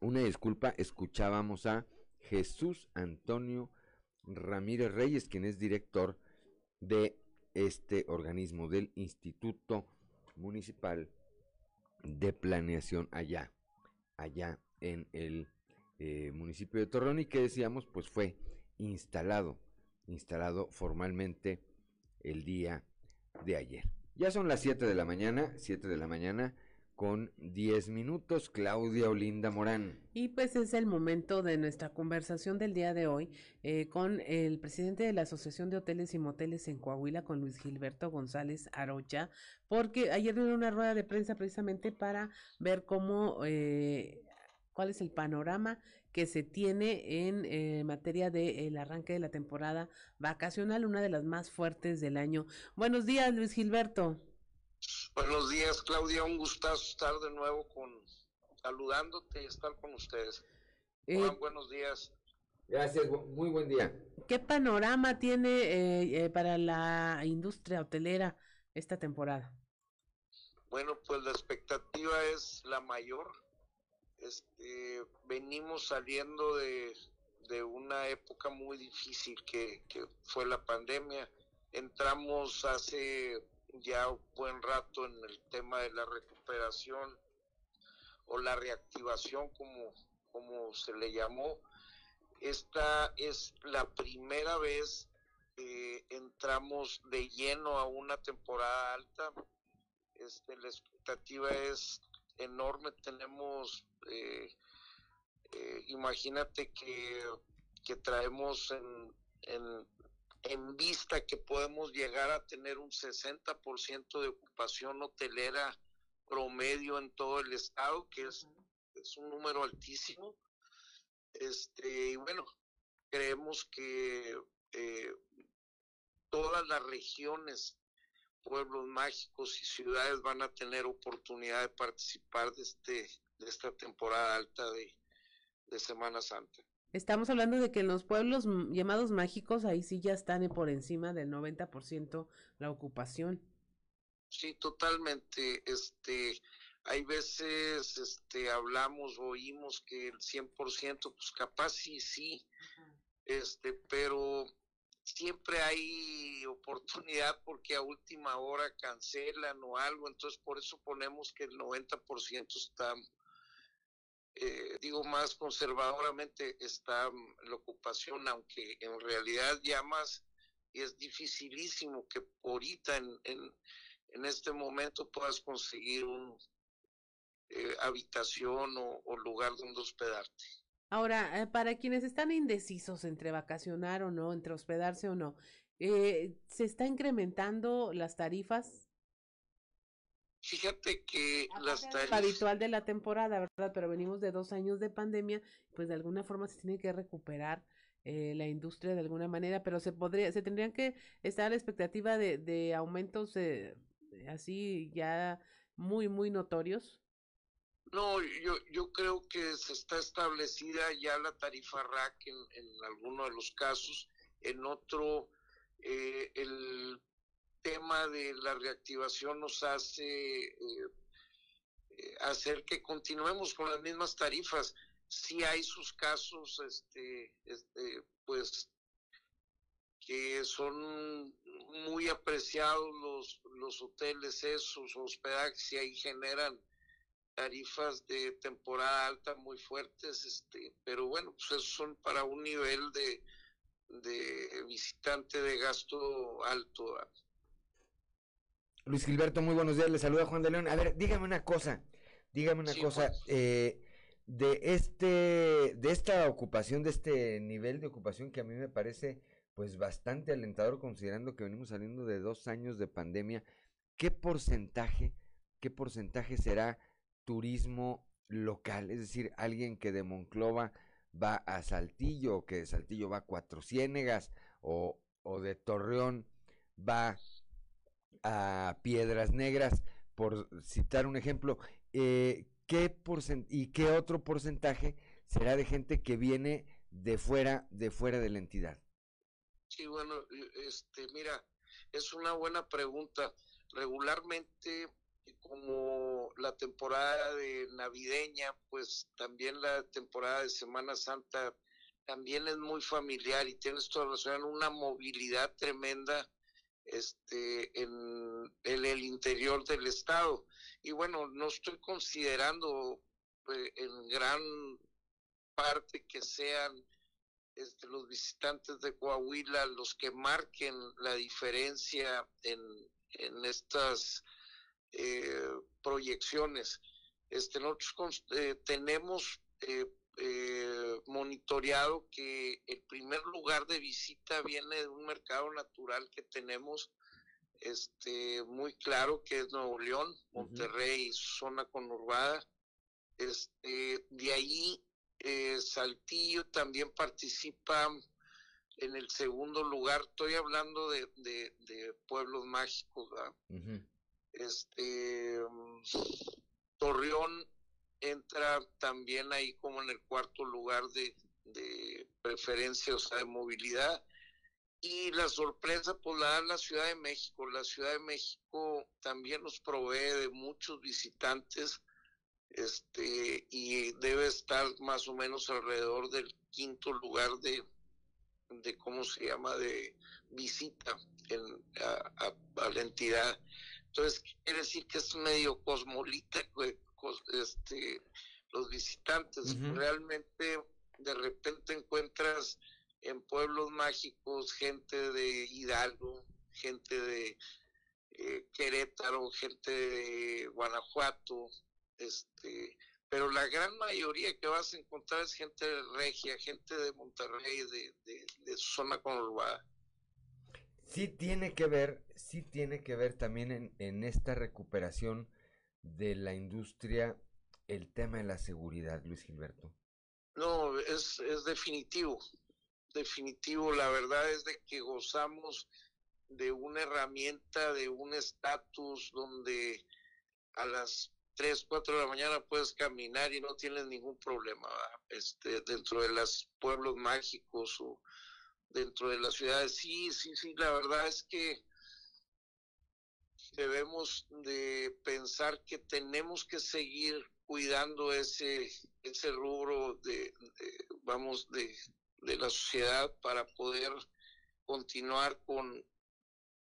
Una disculpa, escuchábamos a Jesús Antonio Ramírez Reyes, quien es director de este organismo, del Instituto Municipal de Planeación allá, allá en el eh, municipio de Torreón y que decíamos, pues fue instalado, instalado formalmente el día de ayer. Ya son las 7 de la mañana, 7 de la mañana con 10 minutos. Claudia Olinda Morán. Y pues es el momento de nuestra conversación del día de hoy eh, con el presidente de la Asociación de Hoteles y Moteles en Coahuila, con Luis Gilberto González Arocha, porque ayer dio una rueda de prensa precisamente para ver cómo, eh, cuál es el panorama que se tiene en eh, materia del arranque de la temporada vacacional, una de las más fuertes del año. Buenos días, Luis Gilberto. Buenos días, Claudia. Un gustazo estar de nuevo con saludándote y estar con ustedes. Eh, Juan, buenos días. Gracias, muy buen día. ¿Qué panorama tiene eh, eh, para la industria hotelera esta temporada? Bueno, pues la expectativa es la mayor. Este, venimos saliendo de, de una época muy difícil que, que fue la pandemia. Entramos hace ya un buen rato en el tema de la recuperación o la reactivación, como, como se le llamó. Esta es la primera vez que entramos de lleno a una temporada alta. Este, la expectativa es enorme. Tenemos, eh, eh, imagínate que, que traemos en, en, en vista que podemos llegar a tener un 60% de ocupación hotelera promedio en todo el estado, que es, es un número altísimo. Este, y bueno, creemos que eh, todas las regiones, pueblos mágicos y ciudades van a tener oportunidad de participar de, este, de esta temporada alta de, de Semana Santa. Estamos hablando de que en los pueblos llamados mágicos, ahí sí ya están por encima del 90% la ocupación. Sí, totalmente. Este, hay veces, este, hablamos, oímos que el 100%, pues capaz sí, sí, este, pero siempre hay oportunidad porque a última hora cancelan o algo, entonces por eso ponemos que el 90% está, eh, digo más conservadoramente, está mm, la ocupación, aunque en realidad ya más es dificilísimo que ahorita en, en, en este momento puedas conseguir un eh, habitación o, o lugar donde hospedarte. Ahora, eh, para quienes están indecisos entre vacacionar o no, entre hospedarse o no, eh, ¿se está incrementando las tarifas? Fíjate que las Lo tarifas, habitual de la temporada, ¿verdad? Pero venimos de dos años de pandemia, pues de alguna forma se tiene que recuperar eh, la industria de alguna manera, pero se podría, se tendrían que estar a la expectativa de, de aumentos eh, así ya muy, muy notorios. no, yo, yo creo que se está establecida ya la tarifa RAC en, en alguno de los casos, en otro eh, el tema de la reactivación nos hace eh, eh, hacer que continuemos con las mismas tarifas. Sí hay sus casos, este, este, pues, que son muy apreciados los, los hoteles esos, hospedajes, y ahí generan tarifas de temporada alta muy fuertes, este, pero bueno, pues esos son para un nivel de, de visitante de gasto alto. Luis Gilberto, muy buenos días. Le saluda Juan de León. A ver, dígame una cosa. Dígame una Sí, cosa. Eh, de este, de esta ocupación, de este nivel de ocupación que a mí me parece pues bastante alentador considerando que venimos saliendo de dos años de pandemia, ¿qué porcentaje, qué porcentaje será turismo local? Es decir, alguien que de Monclova va a Saltillo, o que de Saltillo va a Cuatro Ciénegas, o, o de Torreón va a Piedras Negras, por citar un ejemplo, eh, ¿qué y qué otro porcentaje será de gente que viene de fuera, de fuera de la entidad? Sí, bueno, este, mira, es una buena pregunta. Regularmente, como la temporada de navideña, pues también la temporada de Semana Santa también es muy familiar y tienes toda razón, una movilidad tremenda este, en, el interior del estado. Y bueno, no estoy considerando eh, en gran parte que sean este, los visitantes de Coahuila los que marquen la diferencia en, en estas eh, proyecciones. Este, nosotros eh, tenemos eh, monitoreado que el primer lugar de visita viene de un mercado natural que tenemos este muy claro que es Nuevo León, Monterrey, zona conurbada. Este, de ahí eh, Saltillo también participa en el segundo lugar. Estoy hablando de, de, pueblos mágicos. Este Torreón entra también ahí como en el cuarto lugar de, de preferencia, o sea, de movilidad. Y la sorpresa pues la da la Ciudad de México. La Ciudad de México también nos provee de muchos visitantes este y debe estar más o menos alrededor del quinto lugar de, de cómo se llama de visita en, a, la entidad entonces quiere decir que es medio cosmolita este los visitantes realmente de repente encuentras en pueblos mágicos gente de Hidalgo gente de eh, Querétaro gente de Guanajuato este, pero la gran mayoría que vas a encontrar es gente de regia, gente de Monterrey, de, de, de zona conurbada. Sí tiene que ver, sí tiene que ver también en, en esta recuperación de la industria el tema de la seguridad, Luis Gilberto. No, es, es definitivo, definitivo. La verdad es de que gozamos de una herramienta, de un estatus donde a las 3, 4 de la mañana puedes caminar y no tienes ningún problema este dentro de los pueblos mágicos o dentro de las ciudades. Sí, sí, sí, la verdad es que debemos de pensar que tenemos que seguir cuidando ese ese rubro de, vamos de, de la sociedad para poder continuar con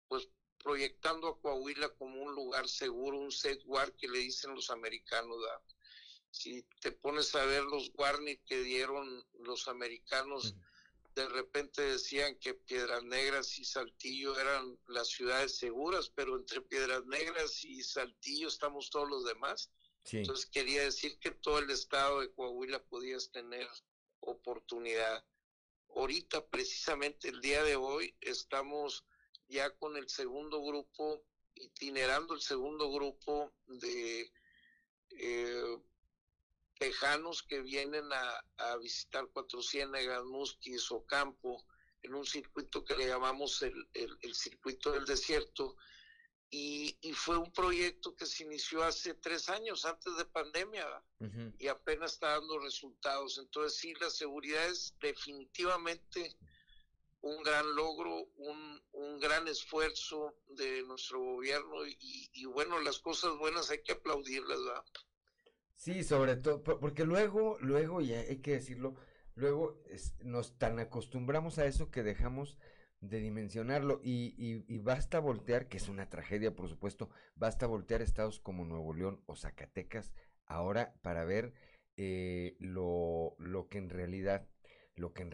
pues proyectando a Coahuila como un lugar seguro, un safe guard que le dicen los americanos. Si te pones a ver los warnings que dieron los americanos, de repente decían que Piedras Negras y Saltillo eran las ciudades seguras, pero entre Piedras Negras y Saltillo estamos todos los demás. Entonces quería decir que todo el estado de Coahuila podías tener oportunidad. Ahorita, precisamente el día de hoy, estamos ya con el segundo grupo, itinerando el segundo grupo de eh, tejanos que vienen a, visitar Cuatro Ciénegas, Musquis o Campo, en un circuito que le llamamos el, el, circuito del desierto. Y, y, fue un proyecto que se inició hace tres años, antes de pandemia, y apenas está dando resultados. Entonces sí, la seguridad es definitivamente un gran logro, un, un gran esfuerzo de nuestro gobierno y, y, bueno, las cosas buenas hay que aplaudirlas, ¿verdad? Sí, sobre todo, porque luego, luego, y hay que decirlo, luego nos tan acostumbramos a eso que dejamos de dimensionarlo y, y, y, basta voltear, que es una tragedia por supuesto, basta voltear estados como Nuevo León o Zacatecas ahora para ver eh, lo, lo que en realidad lo que en,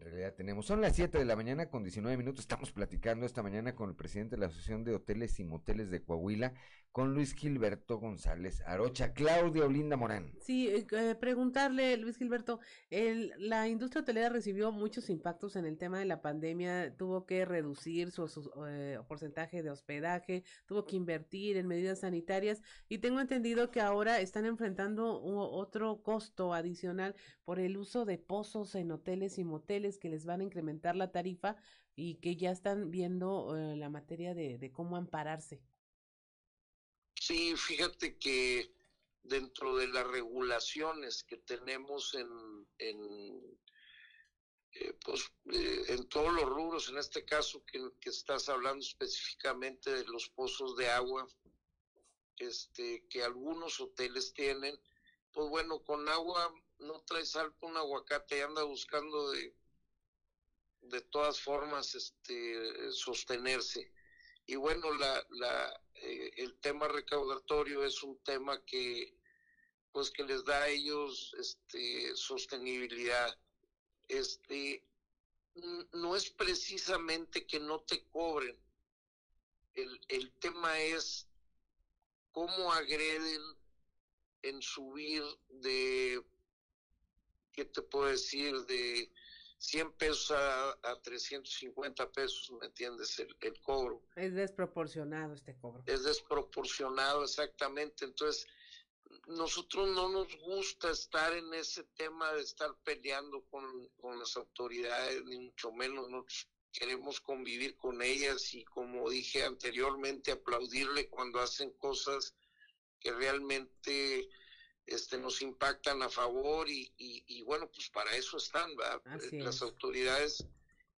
realidad tenemos. Son las 7 de la mañana con 19 minutos. Estamos platicando esta mañana con el presidente de la Asociación de Hoteles y Moteles de Coahuila, con Luis Gilberto González Arocha. Claudia Olinda Morán. Sí, eh, eh, preguntarle, Luis Gilberto, el, la industria hotelera recibió muchos impactos en el tema de la pandemia, tuvo que reducir su, eh, porcentaje de hospedaje, tuvo que invertir en medidas sanitarias y tengo entendido que ahora están enfrentando otro costo adicional por el uso de pozos en hoteles y moteles que les van a incrementar la tarifa y que ya están viendo la materia de, de cómo ampararse. Sí, fíjate que dentro de las regulaciones que tenemos en, en eh, pues, eh, en todos los rubros, en este caso que, que, estás hablando específicamente de los pozos de agua, este, que algunos hoteles tienen, pues bueno, con agua no traes algo un aguacate y anda buscando de, de todas formas este, sostenerse. Y bueno, la, la, eh, el tema recaudatorio es un tema que pues que les da a ellos este sostenibilidad. Este no es precisamente que no te cobren. El, el tema es cómo agreden en subir de, ¿qué te puedo decir? De 100 pesos a, a 350 pesos, ¿me entiendes? El, el cobro. Es desproporcionado este cobro. Es desproporcionado, exactamente. Entonces, nosotros no nos gusta estar en ese tema de estar peleando con, con las autoridades, ni mucho menos. Nosotros queremos convivir con ellas y, como dije anteriormente, aplaudirle cuando hacen cosas que realmente este, nos impactan a favor y, y, y bueno, pues para eso están. Así Las es. autoridades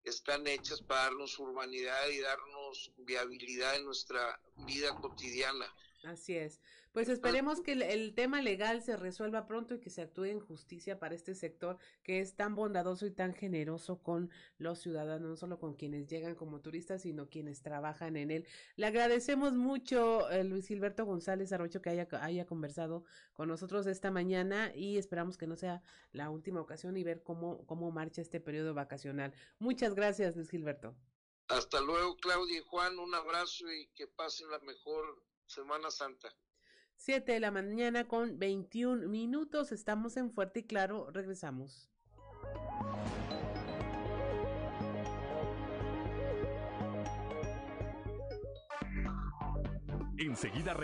están hechas para darnos urbanidad y darnos viabilidad en nuestra vida cotidiana. Así es. Pues esperemos que el, el tema legal se resuelva pronto y que se actúe en justicia para este sector que es tan bondadoso y tan generoso con los ciudadanos, no solo con quienes llegan como turistas, sino quienes trabajan en él. Le agradecemos mucho, eh, Luis Gilberto González Arrocho, que haya, haya conversado con nosotros esta mañana y esperamos que no sea la última ocasión y ver cómo, cómo marcha este periodo vacacional. Muchas gracias, Luis Gilberto. Hasta luego, Claudia y Juan, un abrazo y que pasen la mejor Semana Santa. 7 de la mañana con 21 minutos. Estamos en Fuerte y Claro. Regresamos. Enseguida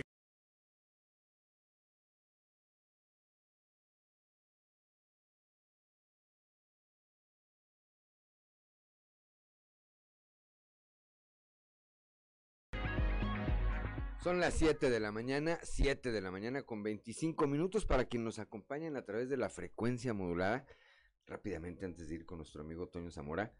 Son las 7 de la mañana, 7 de la mañana con 25 minutos para quien nos acompañen a través de la frecuencia modulada. Rápidamente, antes de ir con nuestro amigo Toño Zamora,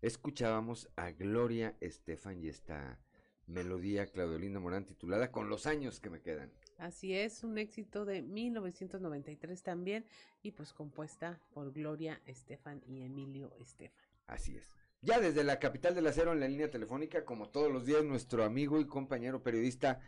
escuchábamos a Gloria Estefan y esta melodía Claudelina Morán titulada Con los años que me quedan. Así es, un éxito de 1993 también y pues compuesta por Gloria Estefan y Emilio Estefan. Así es. Ya desde la capital del acero en la línea telefónica, como todos los días, nuestro amigo y compañero periodista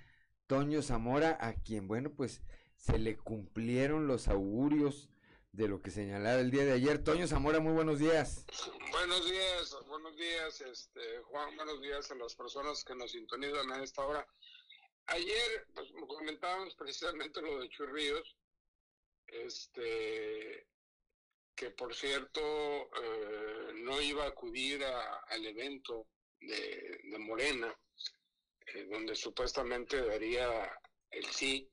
Toño Zamora, a quien, bueno, pues se le cumplieron los augurios de lo que señalaba el día de ayer. Toño Zamora, muy buenos días. Buenos días, buenos días, este, Juan, buenos días a las personas que nos sintonizan a esta hora. Ayer, pues, comentábamos precisamente lo de Churríos, este, que por cierto eh, no iba a acudir al evento de, de Morena, eh, donde supuestamente daría el sí.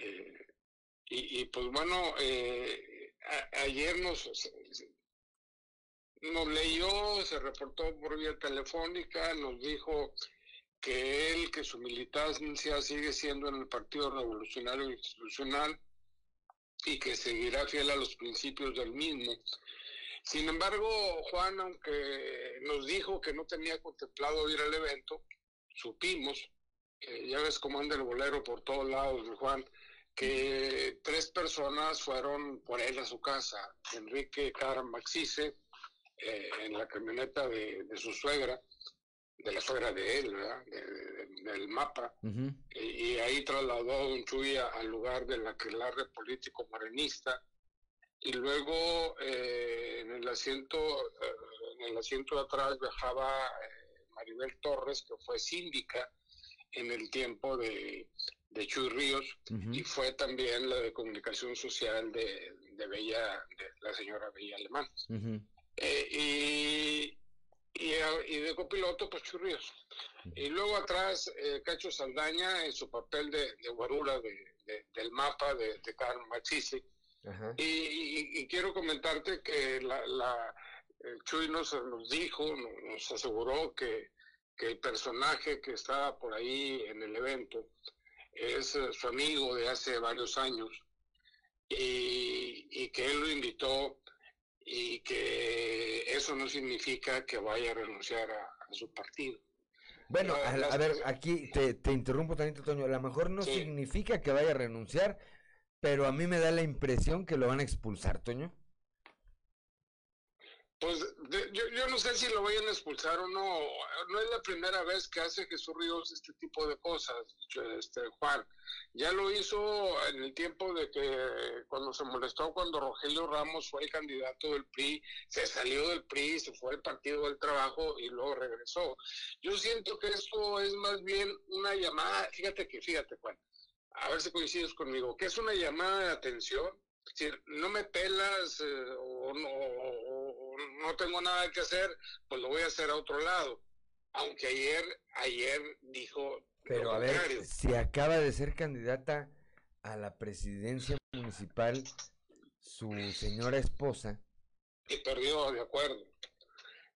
eh, y, y, pues bueno, a- ayer nos, nos leyó, se reportó por vía telefónica, nos dijo que él, que su militancia sigue siendo en el Partido Revolucionario Institucional y que seguirá fiel a los principios del mismo. Sin embargo, Juan, aunque nos dijo que no tenía contemplado ir al evento, supimos, ya ves cómo anda el bolero por todos lados, Juan, que tres personas fueron por él a su casa. Enrique Caram Maxice, eh, en la camioneta de, de su suegra, de la suegra de él, ¿verdad? De- de- del mapa, y, y ahí trasladó a Don Chuy a- al lugar del aquelarre político morenista. Y luego eh, en el asiento eh, en el asiento de atrás viajaba eh, Maribel Torres, que fue síndica en el tiempo de, de Chuy Ríos, y fue también la de comunicación social de, de Bella, de la señora Bella Alemán. Eh, y, y, y de copiloto, pues Churríos. Y luego atrás, eh, Cacho Saldaña en su papel de, de guarura de, de- del mapa de, de Carmen Machisi. Y, y- y quiero comentarte que la, Chuy nos, nos dijo, nos, aseguró que, que el personaje que estaba por ahí en el evento es eh, su amigo de hace varios años y, y que él lo invitó y que eso no significa que vaya a renunciar a, a su partido. Bueno, a, ver, aquí te, te interrumpo tantito, Toño. A lo mejor no significa que vaya a renunciar, pero a mí me da la impresión que lo van a expulsar, Toño. Pues de- yo, yo no sé si lo vayan a expulsar o no. No es la primera vez que hace Jesús Ríos este tipo de cosas, este Juan. Ya lo hizo en el tiempo de que cuando se molestó cuando Rogelio Ramos fue el candidato del PRI, se salió del PRI, se fue al Partido del Trabajo y luego regresó. Yo siento que esto es más bien una llamada, fíjate que, fíjate Juan, a ver si coincides conmigo, que es una llamada de atención. Es decir, no me pelas eh, o, no, no tengo nada que hacer, pues lo voy a hacer a otro lado. Aunque ayer, ayer dijo Pero lo a ver, si acaba de ser candidata a la presidencia municipal su señora esposa, y perdió, de acuerdo.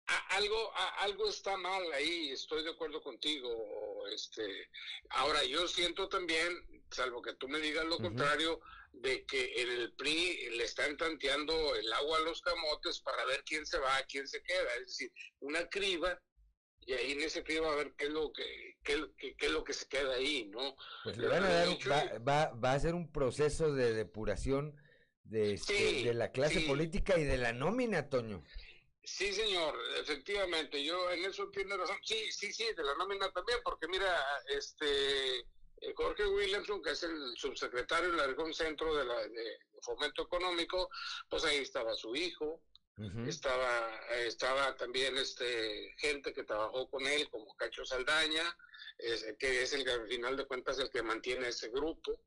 A- algo, a- algo está mal ahí, estoy de acuerdo contigo. Este, ahora yo siento también, salvo que tú me digas lo contrario, de que en el PRI le están tanteando el agua a los camotes para ver quién se va, quién se queda. Es decir, una criba y ahí en ese criba a ver qué es lo que, qué, qué es lo que se queda ahí, ¿no? pues le van a dar, un- Mucho- va, va, va a ser un proceso de depuración de, este, Sí, de la clase sí. política y de la nómina, Toño. Sí, señor, efectivamente, yo en eso tiene razón. Sí, sí, sí, de la nómina también, porque mira, este eh, Jorge Williamson, que es el subsecretario de la región centro de, la, de Fomento Económico, pues ahí estaba su hijo, estaba estaba también este gente que trabajó con él, como Cacho Saldaña, es- que es el que al final de cuentas el que mantiene ese grupo.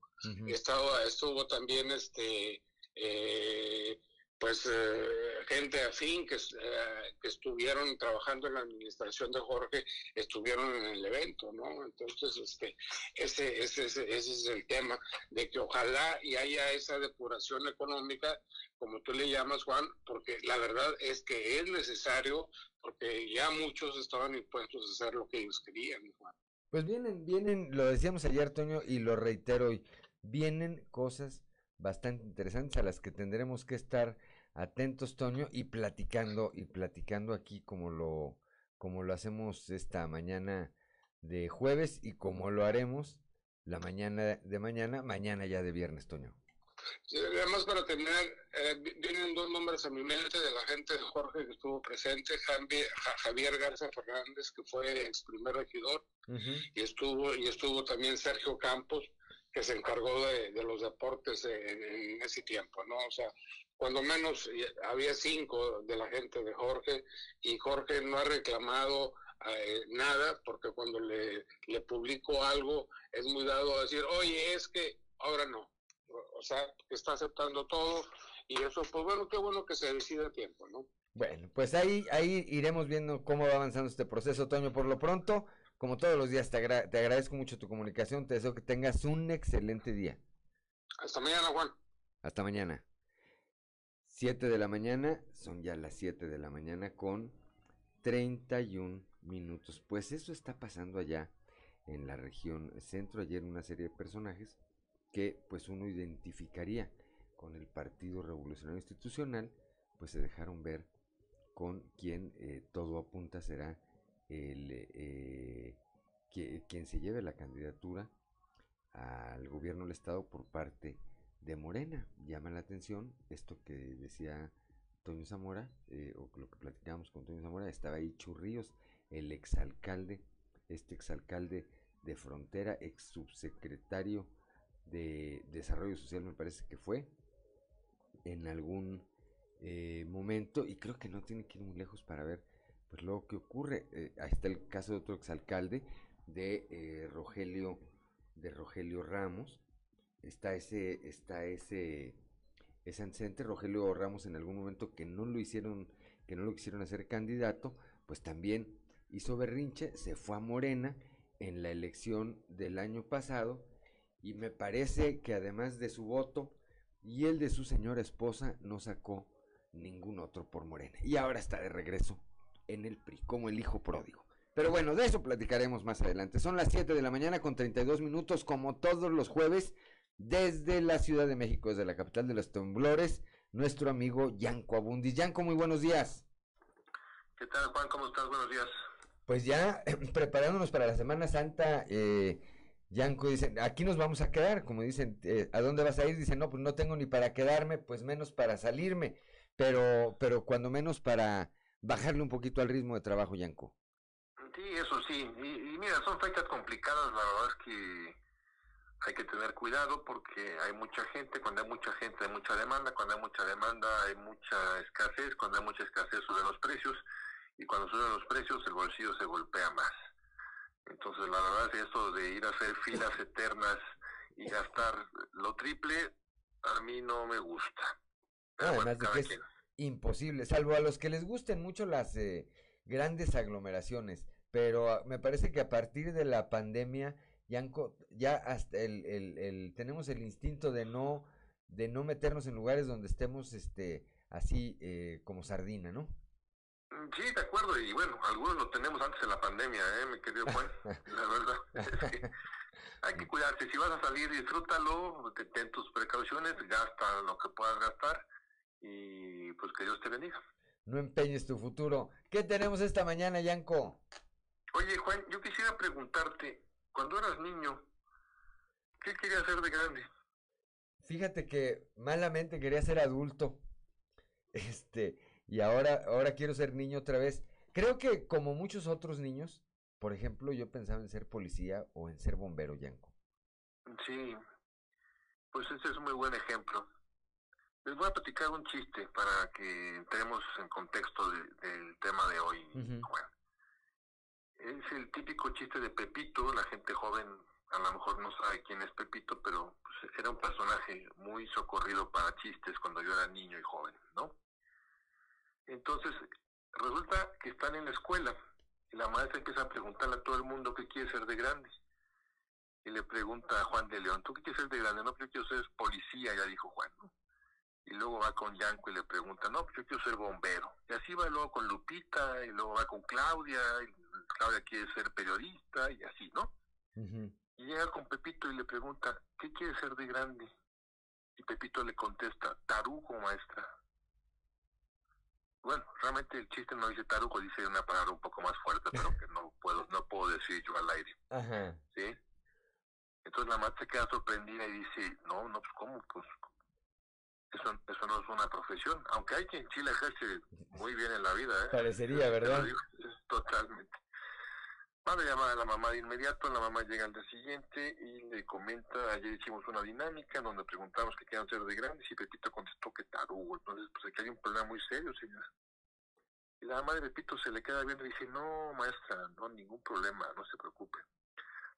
Estaba, estuvo también este eh, pues eh, gente afín que, eh, que estuvieron trabajando en la administración de Jorge, estuvieron en el evento, ¿no? Entonces, este, ese, ese, ese, ese es el tema, de que ojalá y haya esa depuración económica, como tú le llamas, Juan, porque la verdad es que es necesario, porque ya muchos estaban impuestos a hacer lo que ellos querían, Juan. Pues vienen, vienen, lo decíamos ayer, Toño, y lo reitero hoy, vienen cosas bastante interesantes a las que tendremos que estar atentos, Toño, y platicando, y platicando aquí como lo, como lo hacemos esta mañana de jueves y como lo haremos la mañana de mañana, mañana ya de viernes, Toño. Además, para terminar, eh, vi- vienen dos nombres a mi mente de la gente de Jorge que estuvo presente, Javier, Ja- Javier Garza Fernández, que fue ex primer regidor, y estuvo, y estuvo también Sergio Campos, que se encargó de, de los deportes en, en ese tiempo, ¿no? O sea, cuando menos eh, había cinco de la gente de Jorge, y Jorge no ha reclamado eh, nada, porque cuando le, le publico algo, es muy dado a decir, oye, es que ahora no o sea, está aceptando todo y eso, pues bueno, qué bueno que se decida a tiempo, ¿no? Bueno, pues ahí, ahí iremos viendo cómo va avanzando este proceso, Toño. Por lo pronto, como todos los días, te, agra- te agradezco mucho tu comunicación, te deseo que tengas un excelente día. Hasta mañana, Juan. Hasta mañana. 7 de la mañana, son ya las 7 de la mañana con 31 minutos. Pues eso está pasando allá en la región centro. Ayer una serie de personajes que pues uno identificaría con el Partido Revolucionario Institucional, pues se dejaron ver con quien eh, todo apunta será el eh, que- quien se lleve la candidatura al gobierno del estado por parte de Morena. Llama la atención esto que decía Toño Zamora, eh, o lo que platicábamos con Toño Zamora, estaba ahí Churríos, el exalcalde, este exalcalde de Frontera, ex subsecretario de Desarrollo Social, me parece que fue, en algún eh, momento, y creo que no tiene que ir muy lejos para ver pues lo que ocurre. Eh, ahí está el caso de otro exalcalde de Rogelio, de Rogelio Ramos, está ese, está ese, ese antecedente, Rogelio Ramos en algún momento que no lo hicieron, que no lo quisieron hacer candidato, pues también hizo berrinche, se fue a Morena en la elección del año pasado, y me parece que además de su voto y el de su señora esposa, no sacó ningún otro por Morena. Y ahora está de regreso en el PRI, como el hijo pródigo. Pero bueno, de eso platicaremos más adelante. Son las 7 de la mañana con 32 minutos, como todos los jueves, desde la Ciudad de México, desde la capital de los temblores, nuestro amigo Yanco Abundis. Yanco, muy buenos días. ¿Qué tal, Juan? ¿Cómo estás? Buenos días. Pues ya preparándonos para la Semana Santa, eh, Yanko dice, aquí nos vamos a quedar, como dicen, eh, ¿a dónde vas a ir? Dicen, no, pues no tengo ni para quedarme, pues menos para salirme, pero, pero cuando menos para bajarle un poquito al ritmo de trabajo, Yanko. Sí, eso sí. Y, y mira, son fechas complicadas. La verdad es que hay que tener cuidado porque hay mucha gente. Cuando hay mucha gente hay mucha demanda. Cuando hay mucha demanda hay mucha escasez. Cuando hay mucha escasez suben los precios. Y cuando suben los precios el bolsillo se golpea más. Entonces, la verdad es esto de ir a hacer filas eternas y gastar lo triple, a mí no me gusta. Pero Además bueno, de que es quien. imposible, salvo a los que les gusten mucho las eh, grandes aglomeraciones, pero ah, me parece que a partir de la pandemia ya, han ya hasta el, el- el- tenemos el instinto de no de no meternos en lugares donde estemos este así eh, como sardina, ¿no? Mm, Sí, de acuerdo, y bueno, algunos lo tenemos antes de la pandemia, ¿eh, mi querido Juan? La verdad, es que hay que cuidarse. Si vas a salir, disfrútalo, ten tus precauciones, gasta lo que puedas gastar y pues que Dios te bendiga. No empeñes tu futuro. ¿Qué tenemos esta mañana, Yanko? Oye, Juan, yo quisiera preguntarte, cuando eras niño, ¿qué querías ser de grande? Fíjate que malamente quería ser adulto. Este, y ahora, ahora quiero ser niño otra vez. Creo que como muchos otros niños, por ejemplo, yo pensaba en ser policía o en ser bombero, Yanko. Sí, pues ese es un muy buen ejemplo. Les voy a platicar un chiste para que entremos en contexto de- del tema de hoy, Juan. Es el típico chiste de Pepito, la gente joven a lo mejor no sabe quién es Pepito, pero pues, era un personaje muy socorrido para chistes cuando yo era niño y joven, ¿no? Entonces, resulta que están en la escuela y la maestra empieza a preguntarle a todo el mundo qué quiere ser de grande. Y le pregunta a Juan de León, ¿tú qué quieres ser de grande? No, pues yo quiero ser policía, ya dijo Juan, ¿no? Y luego va con Yanko y le pregunta, no, pues yo quiero ser bombero. Y así va luego con Lupita, y luego va con Claudia, y Claudia quiere ser periodista, y así, ¿no? Y llega con Pepito y le pregunta, ¿qué quiere ser de grande? Y Pepito le contesta, tarugo, maestra. Bueno, realmente el chiste no dice tarugo, dice una palabra un poco más fuerte, pero que no puedo, no puedo decir yo al aire. ¿sí? Entonces la maestra queda sorprendida y dice, no, no, pues ¿cómo? Pues eso, eso no es una profesión, aunque hay quien la ejerce muy bien en la vida, ¿eh? Parecería, ¿verdad? totalmente. Va a llamar a la mamá de inmediato, la mamá llega al día siguiente y le comenta, ayer hicimos una dinámica donde preguntamos qué quieren ser de grandes y Pepito contestó que tarugo, entonces pues aquí hay un problema muy serio, señor. Y la mamá de Pepito se le queda viendo y dice, no, maestra, no, ningún problema, no se preocupe.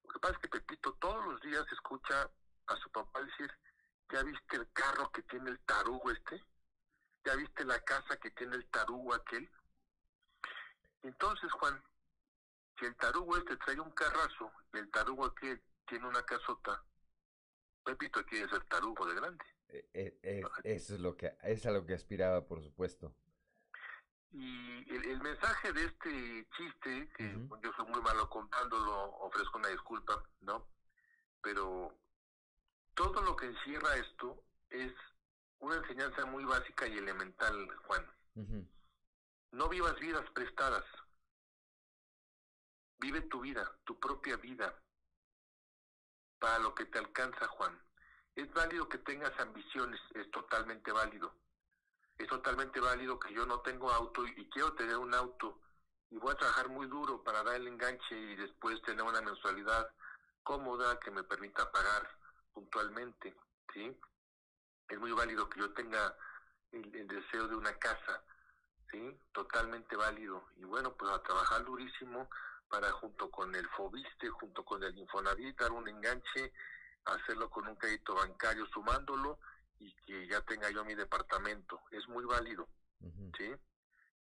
Lo que pasa es que Pepito todos los días escucha a su papá decir, ¿ya viste el carro que tiene el tarugo este? ¿Ya viste la casa que tiene el tarugo aquel? Entonces, Juan, si el tarugo este trae un carrazo y el tarugo aquel tiene una casota, Pepito quiere ser tarugo de grande. Eh, eh, eh, eso es lo que, es a lo que aspiraba, por supuesto. Y el, el mensaje de este chiste, que yo soy muy malo contándolo, ofrezco una disculpa, ¿no? Pero todo lo que encierra esto es una enseñanza muy básica y elemental, Juan. No vivas vidas prestadas. Vive tu vida, tu propia vida, para lo que te alcanza, Juan. Es válido que tengas ambiciones, es totalmente válido. Es totalmente válido que yo no tengo auto y, y quiero tener un auto y voy a trabajar muy duro para dar el enganche y después tener una mensualidad cómoda que me permita pagar puntualmente, ¿sí? Es muy válido que yo tenga el, el deseo de una casa, ¿sí? Totalmente válido. Y bueno, pues a trabajar durísimo para junto con el FOBISTE, junto con el Infonavit, dar un enganche, hacerlo con un crédito bancario sumándolo y que ya tenga yo mi departamento. Es muy válido, ¿sí?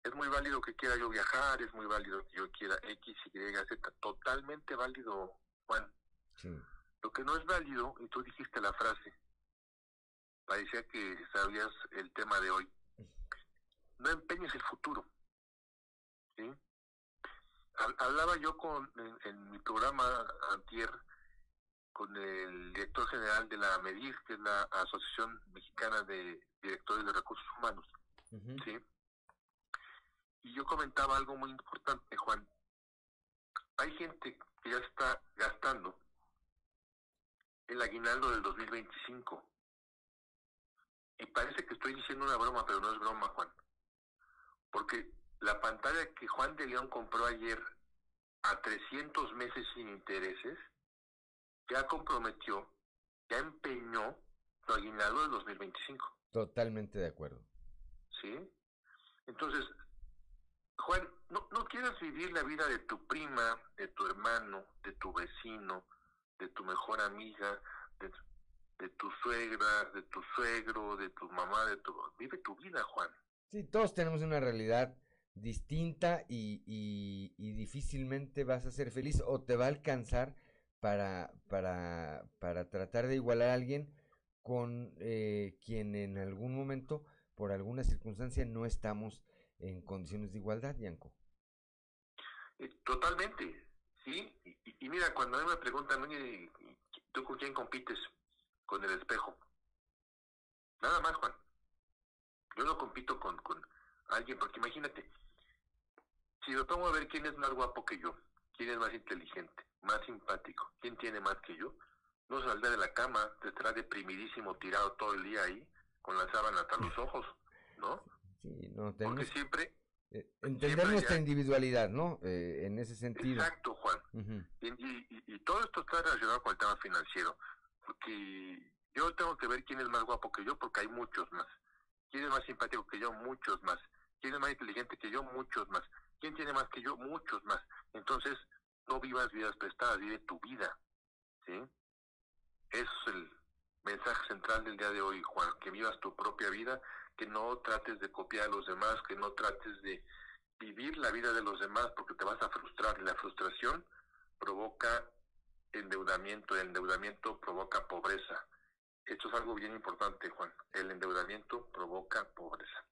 Es muy válido que quiera yo viajar, es muy válido que yo quiera X, Y, Z, totalmente válido, Juan. Lo que no es válido, y tú dijiste la frase, parecía que sabías el tema de hoy, no empeñes el futuro, ¿sí? Hab- Hablaba yo con en, en mi programa antier con el director general de la MEDIR, que es la Asociación Mexicana de Directores de Recursos Humanos, ¿sí? Y yo comentaba algo muy importante, Juan. Hay gente que ya está gastando el aguinaldo del 2025. Y parece que estoy diciendo una broma, pero no es broma, Juan. Porque la pantalla que Juan de León compró ayer a 300 meses sin intereses, ya comprometió, ya empeñó su aguinaldo del 2025. Totalmente de acuerdo. ¿Sí? Entonces, Juan, no, no quieras vivir la vida de tu prima, de tu hermano, de tu vecino, de tu mejor amiga. de- de tu suegra, de tu suegro, de tu mamá, de tu... Vive tu vida, Juan. Sí, todos tenemos una realidad distinta y, y, y difícilmente vas a ser feliz o te va a alcanzar para, para, para tratar de igualar a alguien con eh, quien en algún momento, por alguna circunstancia, no estamos en condiciones de igualdad, Yanko. Eh, Totalmente, ¿sí? Y, y- mira, cuando a mí me preguntan, oye, ¿tú con quién compites? Con el espejo. Nada más, Juan. Yo no compito con, con alguien, porque imagínate, si yo pongo a ver quién es más guapo que yo, quién es más inteligente, más simpático, quién tiene más que yo, no saldrá de la cama, te estará deprimidísimo, tirado todo el día ahí, con la sábana hasta los ojos, ¿no? Sí, no, Porque siempre, entender siempre nuestra individualidad, ¿no? Eh, en ese sentido. exacto, Juan. Y- y- y todo esto está relacionado con el tema financiero, porque yo tengo que ver quién es más guapo que yo, porque hay muchos más. ¿Quién es más simpático que yo? Muchos más. ¿Quién es más inteligente que yo? Muchos más. ¿Quién tiene más que yo? Muchos más. Entonces, no vivas vidas prestadas, vive tu vida. ¿Sí? Eso es el mensaje central del día de hoy, Juan, que vivas tu propia vida, que no trates de copiar a los demás, que no trates de vivir la vida de los demás porque te vas a frustrar. Y la frustración provoca endeudamiento, el endeudamiento provoca pobreza. Esto es algo bien importante, Juan. El endeudamiento provoca pobreza.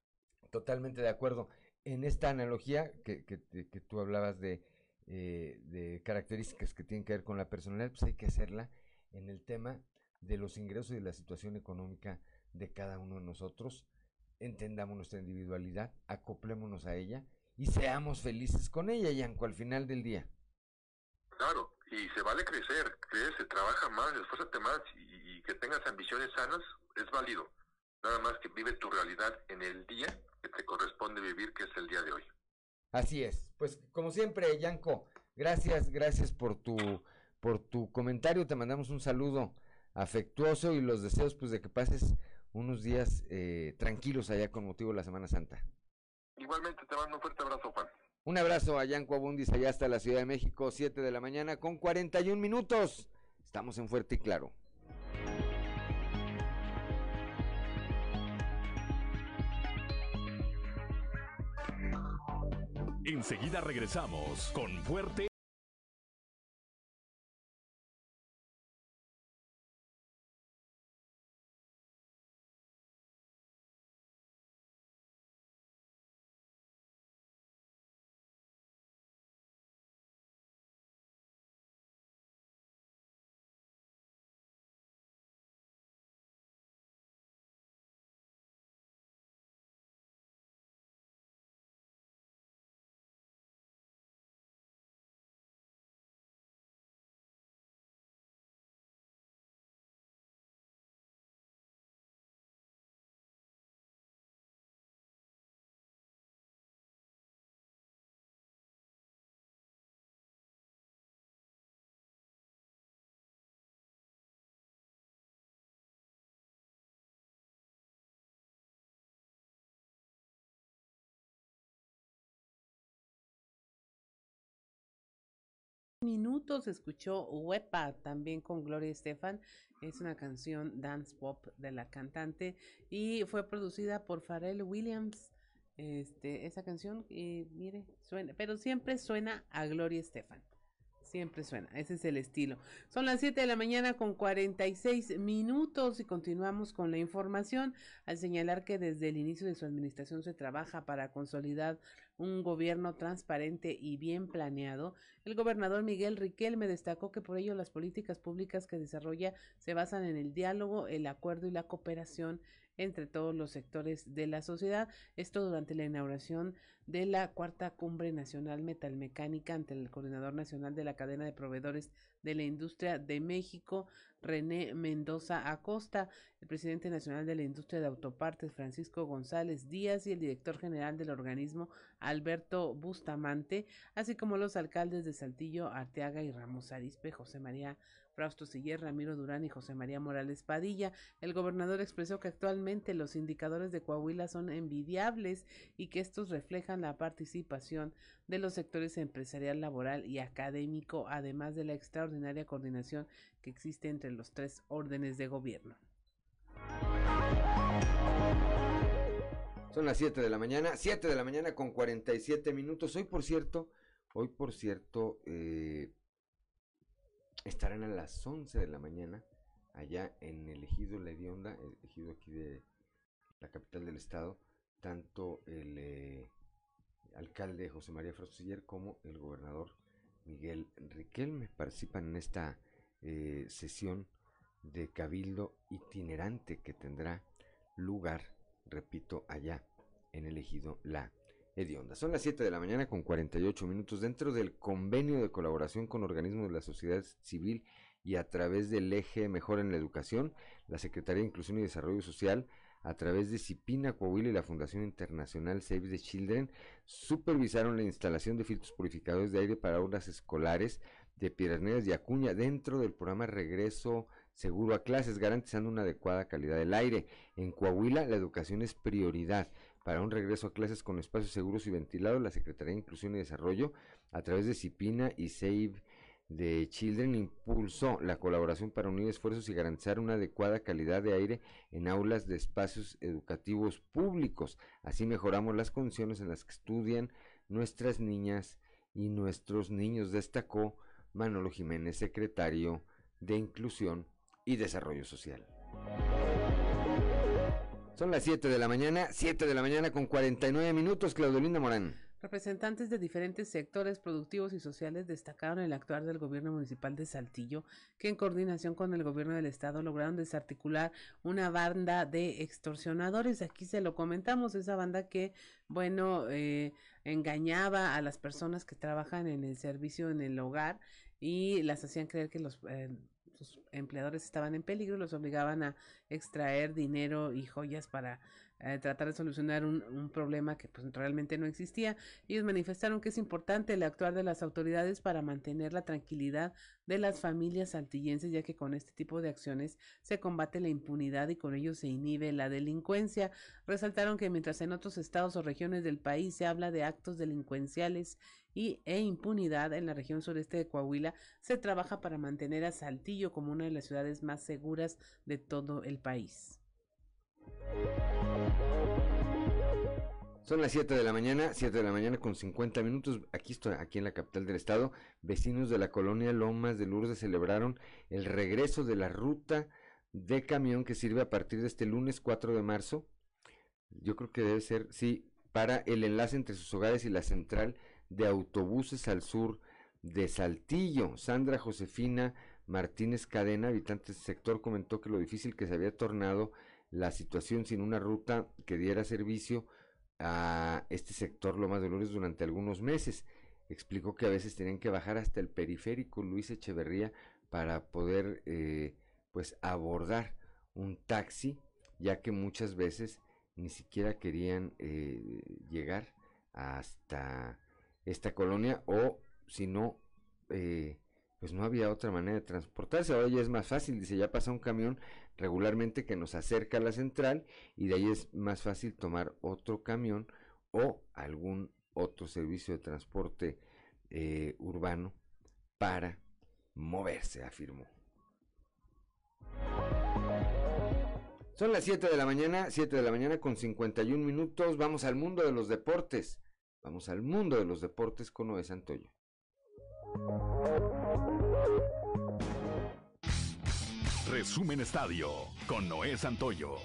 Totalmente de acuerdo. En esta analogía que, que, que tú hablabas de, eh, de características que tienen que ver con la personalidad, pues hay que hacerla en el tema de los ingresos y de la situación económica de cada uno de nosotros. Entendamos nuestra individualidad, acoplémonos a ella y seamos felices con ella, Yanko, al final del día. Claro, y se vale crecer, crece, trabaja más, esfuérzate más y, y que tengas ambiciones sanas, es válido. Nada más que vive tu realidad en el día que te corresponde vivir, que es el día de hoy. Así es. Pues como siempre, Yanko, gracias, gracias por tu por tu comentario. Te mandamos un saludo afectuoso y los deseos pues de que pases unos días eh, tranquilos allá con motivo de la Semana Santa. Igualmente te mando un fuerte abrazo, Juan. Un abrazo a Yanko Abundis allá hasta la Ciudad de México, 7 de la mañana con 41 minutos. Estamos en Fuerte y Claro. Enseguida regresamos con Fuerte minutos escuchó Huepa también con Gloria Estefan. Es una canción dance pop de la cantante y fue producida por Pharrell Williams. Este, esa canción, eh, mire, suena, pero siempre suena a Gloria Estefan. Siempre suena, ese es el estilo. Son las 7 de la mañana con 46 minutos y continuamos con la información al señalar que desde el inicio de su administración se trabaja para consolidar un gobierno transparente y bien planeado. El gobernador Miguel Riquelme destacó que por ello las políticas públicas que desarrolla se basan en el diálogo, el acuerdo y la cooperación entre todos los sectores de la sociedad. Esto durante la inauguración de la cuarta cumbre nacional metalmecánica ante el coordinador nacional de la cadena de proveedores de la industria de México, René Mendoza Acosta, el presidente nacional de la industria de autopartes, Francisco González Díaz, y el director general del organismo, Alberto Bustamante, así como los alcaldes de Saltillo, Arteaga y Ramos Arizpe, José María Frausto Siller, Ramiro Durán y José María Morales Padilla. El gobernador expresó que actualmente los indicadores de Coahuila son envidiables y que estos reflejan la participación de los sectores empresarial, laboral y académico, además de la extraordinaria coordinación que existe entre los tres órdenes de gobierno. Son las 7 de la mañana, 7 de la mañana con 47 minutos. Hoy, por cierto, hoy, por cierto, eh, estarán a las 11 de la mañana allá en el ejido La el ejido aquí de la capital del estado, tanto el eh, alcalde José María Frostiller como el gobernador Miguel Riquelme participan en esta eh, sesión de cabildo itinerante que tendrá lugar, repito, allá en el ejido La Son las 7 de la mañana con 48 minutos dentro del convenio de colaboración con organismos de la sociedad civil y a través del eje Mejor en la Educación, la Secretaría de Inclusión y Desarrollo Social, a través de Cipina Coahuila y la Fundación Internacional Save the Children, supervisaron la instalación de filtros purificadores de aire para aulas escolares de Piedras Negras y Acuña dentro del programa Regreso Seguro a Clases, garantizando una adecuada calidad del aire. En Coahuila, la educación es prioridad. Para un regreso a clases con espacios seguros y ventilados, la Secretaría de Inclusión y Desarrollo, a través de CIPINA y Save the Children, impulsó la colaboración para unir esfuerzos y garantizar una adecuada calidad de aire en aulas de espacios educativos públicos. Así mejoramos las condiciones en las que estudian nuestras niñas y nuestros niños, destacó Manolo Jiménez, secretario de Inclusión y Desarrollo Social. Son las 7 de la mañana, 7 de la mañana con 49 minutos, Claudelina Morán. Representantes de diferentes sectores productivos y sociales destacaron el actuar del gobierno municipal de Saltillo, que en coordinación con el gobierno del estado lograron desarticular una banda de extorsionadores. Aquí se lo comentamos, esa banda que, bueno, eh, engañaba a las personas que trabajan en el servicio en el hogar y las hacían creer que los eh, sus empleadores estaban en peligro, los obligaban a extraer dinero y joyas para eh, tratar de solucionar un, problema que pues realmente no existía. Ellos manifestaron que es importante el actuar de las autoridades para mantener la tranquilidad de las familias saltillenses, ya que con este tipo de acciones se combate la impunidad y con ello se inhibe la delincuencia. Resaltaron que mientras en otros estados o regiones del país se habla de actos delincuenciales y, e impunidad en la región sureste de Coahuila, se trabaja para mantener a Saltillo como una de las ciudades más seguras de todo el país. Son las 7 de la mañana, 7 de la mañana con 50 minutos. Aquí estoy, aquí en la capital del estado. Vecinos de la colonia Lomas de Lourdes celebraron el regreso de la ruta de camión que sirve a partir de este lunes 4 de marzo. Yo creo que debe ser, sí, para el enlace entre sus hogares y la central de autobuses al sur de Saltillo. Sandra Josefina Martínez Cadena, habitante del sector, comentó que lo difícil que se había tornado la situación sin una ruta que diera servicio a este sector Lomas de Lourdes durante algunos meses. Explicó que a veces tenían que bajar hasta el periférico Luis Echeverría para poder eh, pues abordar un taxi, ya que muchas veces ni siquiera querían eh, llegar hasta esta colonia o si no eh, pues no había otra manera de transportarse. Ahora ya es más fácil, dice, ya pasa un camión regularmente que nos acerca a la central y de ahí es más fácil tomar otro camión o algún otro servicio de transporte eh, urbano para moverse, afirmó. Son las 7 de la mañana, 7 de la mañana con 51 minutos. Vamos al mundo de los deportes. Vamos al mundo de los deportes con Noé Santoyo. Resumen Estadio con Noé Santoyo.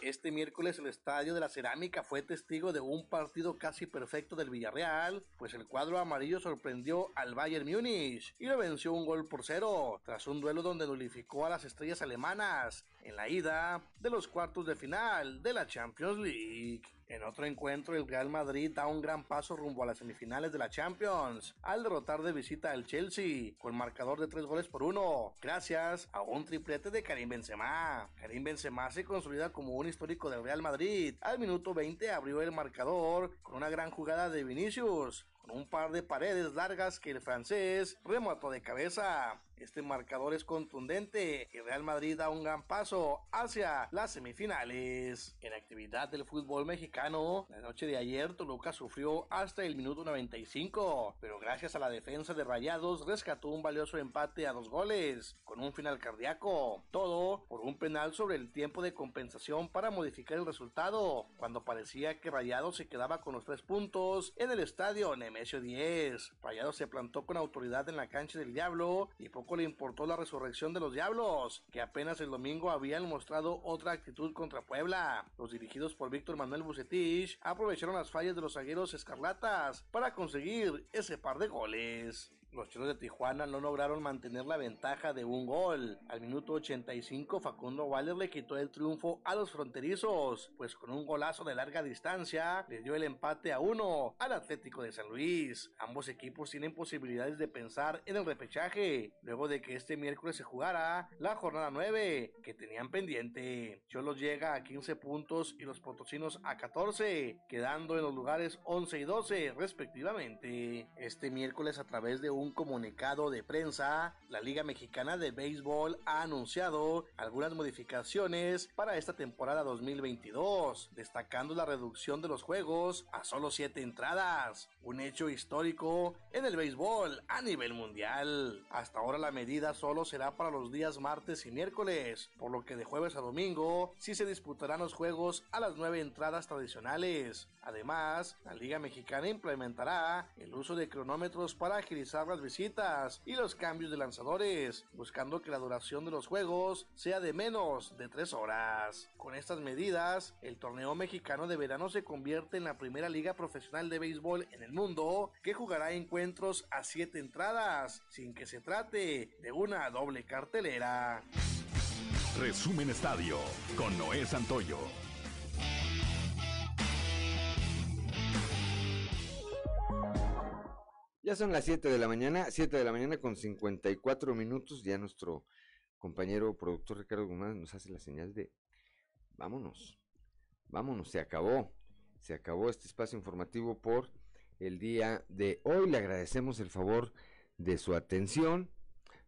Este miércoles el Estadio de la Cerámica fue testigo de un partido casi perfecto del Villarreal, pues el cuadro amarillo sorprendió al Bayern Múnich y lo venció un gol por cero, tras un duelo donde nulificó a las estrellas alemanas en la ida de los cuartos de final de la Champions League. En otro encuentro, el Real Madrid da un gran paso rumbo a las semifinales de la Champions al derrotar de visita al Chelsea con marcador de tres goles por uno, gracias a un triplete de Karim Benzema. Karim Benzema se consolida como un histórico del Real Madrid. Al minuto 20 abrió el marcador con una gran jugada de Vinicius con un par de paredes largas que el francés remató de cabeza. Este marcador es contundente y Real Madrid da un gran paso hacia las semifinales. En actividad del fútbol mexicano, la noche de ayer Toluca sufrió hasta el minuto 95, pero gracias a la defensa de Rayados rescató un valioso empate a dos goles, con un final cardíaco. Todo por un penal sobre el tiempo de compensación para modificar el resultado, cuando parecía que Rayados se quedaba con los tres puntos en el estadio Nemesio 10. Rayados se plantó con autoridad en la cancha del Diablo y poco le importó la resurrección de los Diablos, que apenas el domingo habían mostrado otra actitud contra Puebla. Los dirigidos por Víctor Manuel Bucetich aprovecharon las fallas de los zagueros escarlatas para conseguir ese par de goles. Los Cholos de Tijuana no lograron mantener la ventaja de un gol. Al minuto 85 Facundo Waller le quitó el triunfo a los fronterizos, pues con un golazo de larga distancia le dio el empate a uno al Atlético de San Luis. Ambos equipos tienen posibilidades de pensar en el repechaje, luego de que este miércoles se jugara la jornada 9 que tenían pendiente. Cholos llega a 15 puntos y los potosinos a 14, quedando en los lugares 11 y 12 respectivamente. Este miércoles a través de un comunicado de prensa, la Liga Mexicana de Béisbol ha anunciado algunas modificaciones para esta temporada 2022, destacando la reducción de los juegos a solo 7 entradas, un hecho histórico en el béisbol a nivel mundial. Hasta ahora la medida solo será para los días martes y miércoles, por lo que de jueves a domingo sí se disputarán los juegos a las 9 entradas tradicionales. Además, la Liga Mexicana implementará el uso de cronómetros para agilizar las visitas y los cambios de lanzadores, buscando que la duración de los juegos sea de menos de 3 horas. Con estas medidas, el torneo mexicano de verano se convierte en la primera liga profesional de béisbol en el mundo que jugará encuentros a 7 entradas, sin que se trate de una doble cartelera. Resumen Estadio con Noé Santoyo. Ya son las 7 de la mañana, 7 de la mañana con 54 minutos. Ya nuestro compañero productor Ricardo Guzmán nos hace la señal de vámonos, vámonos, se acabó, se acabó este espacio informativo por el día de hoy. Le agradecemos el favor de su atención.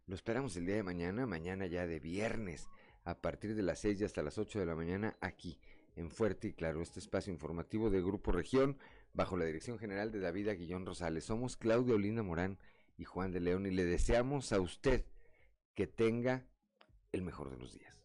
Lo esperamos el día de mañana, mañana ya de viernes, a partir de las 6 y hasta las 8 de la mañana, aquí en Fuerte y Claro, este espacio informativo de Grupo Región bajo la dirección general de David Aguillón Rosales. Somos Claudia Olina Morán y Juan de León y le deseamos a usted que tenga el mejor de los días.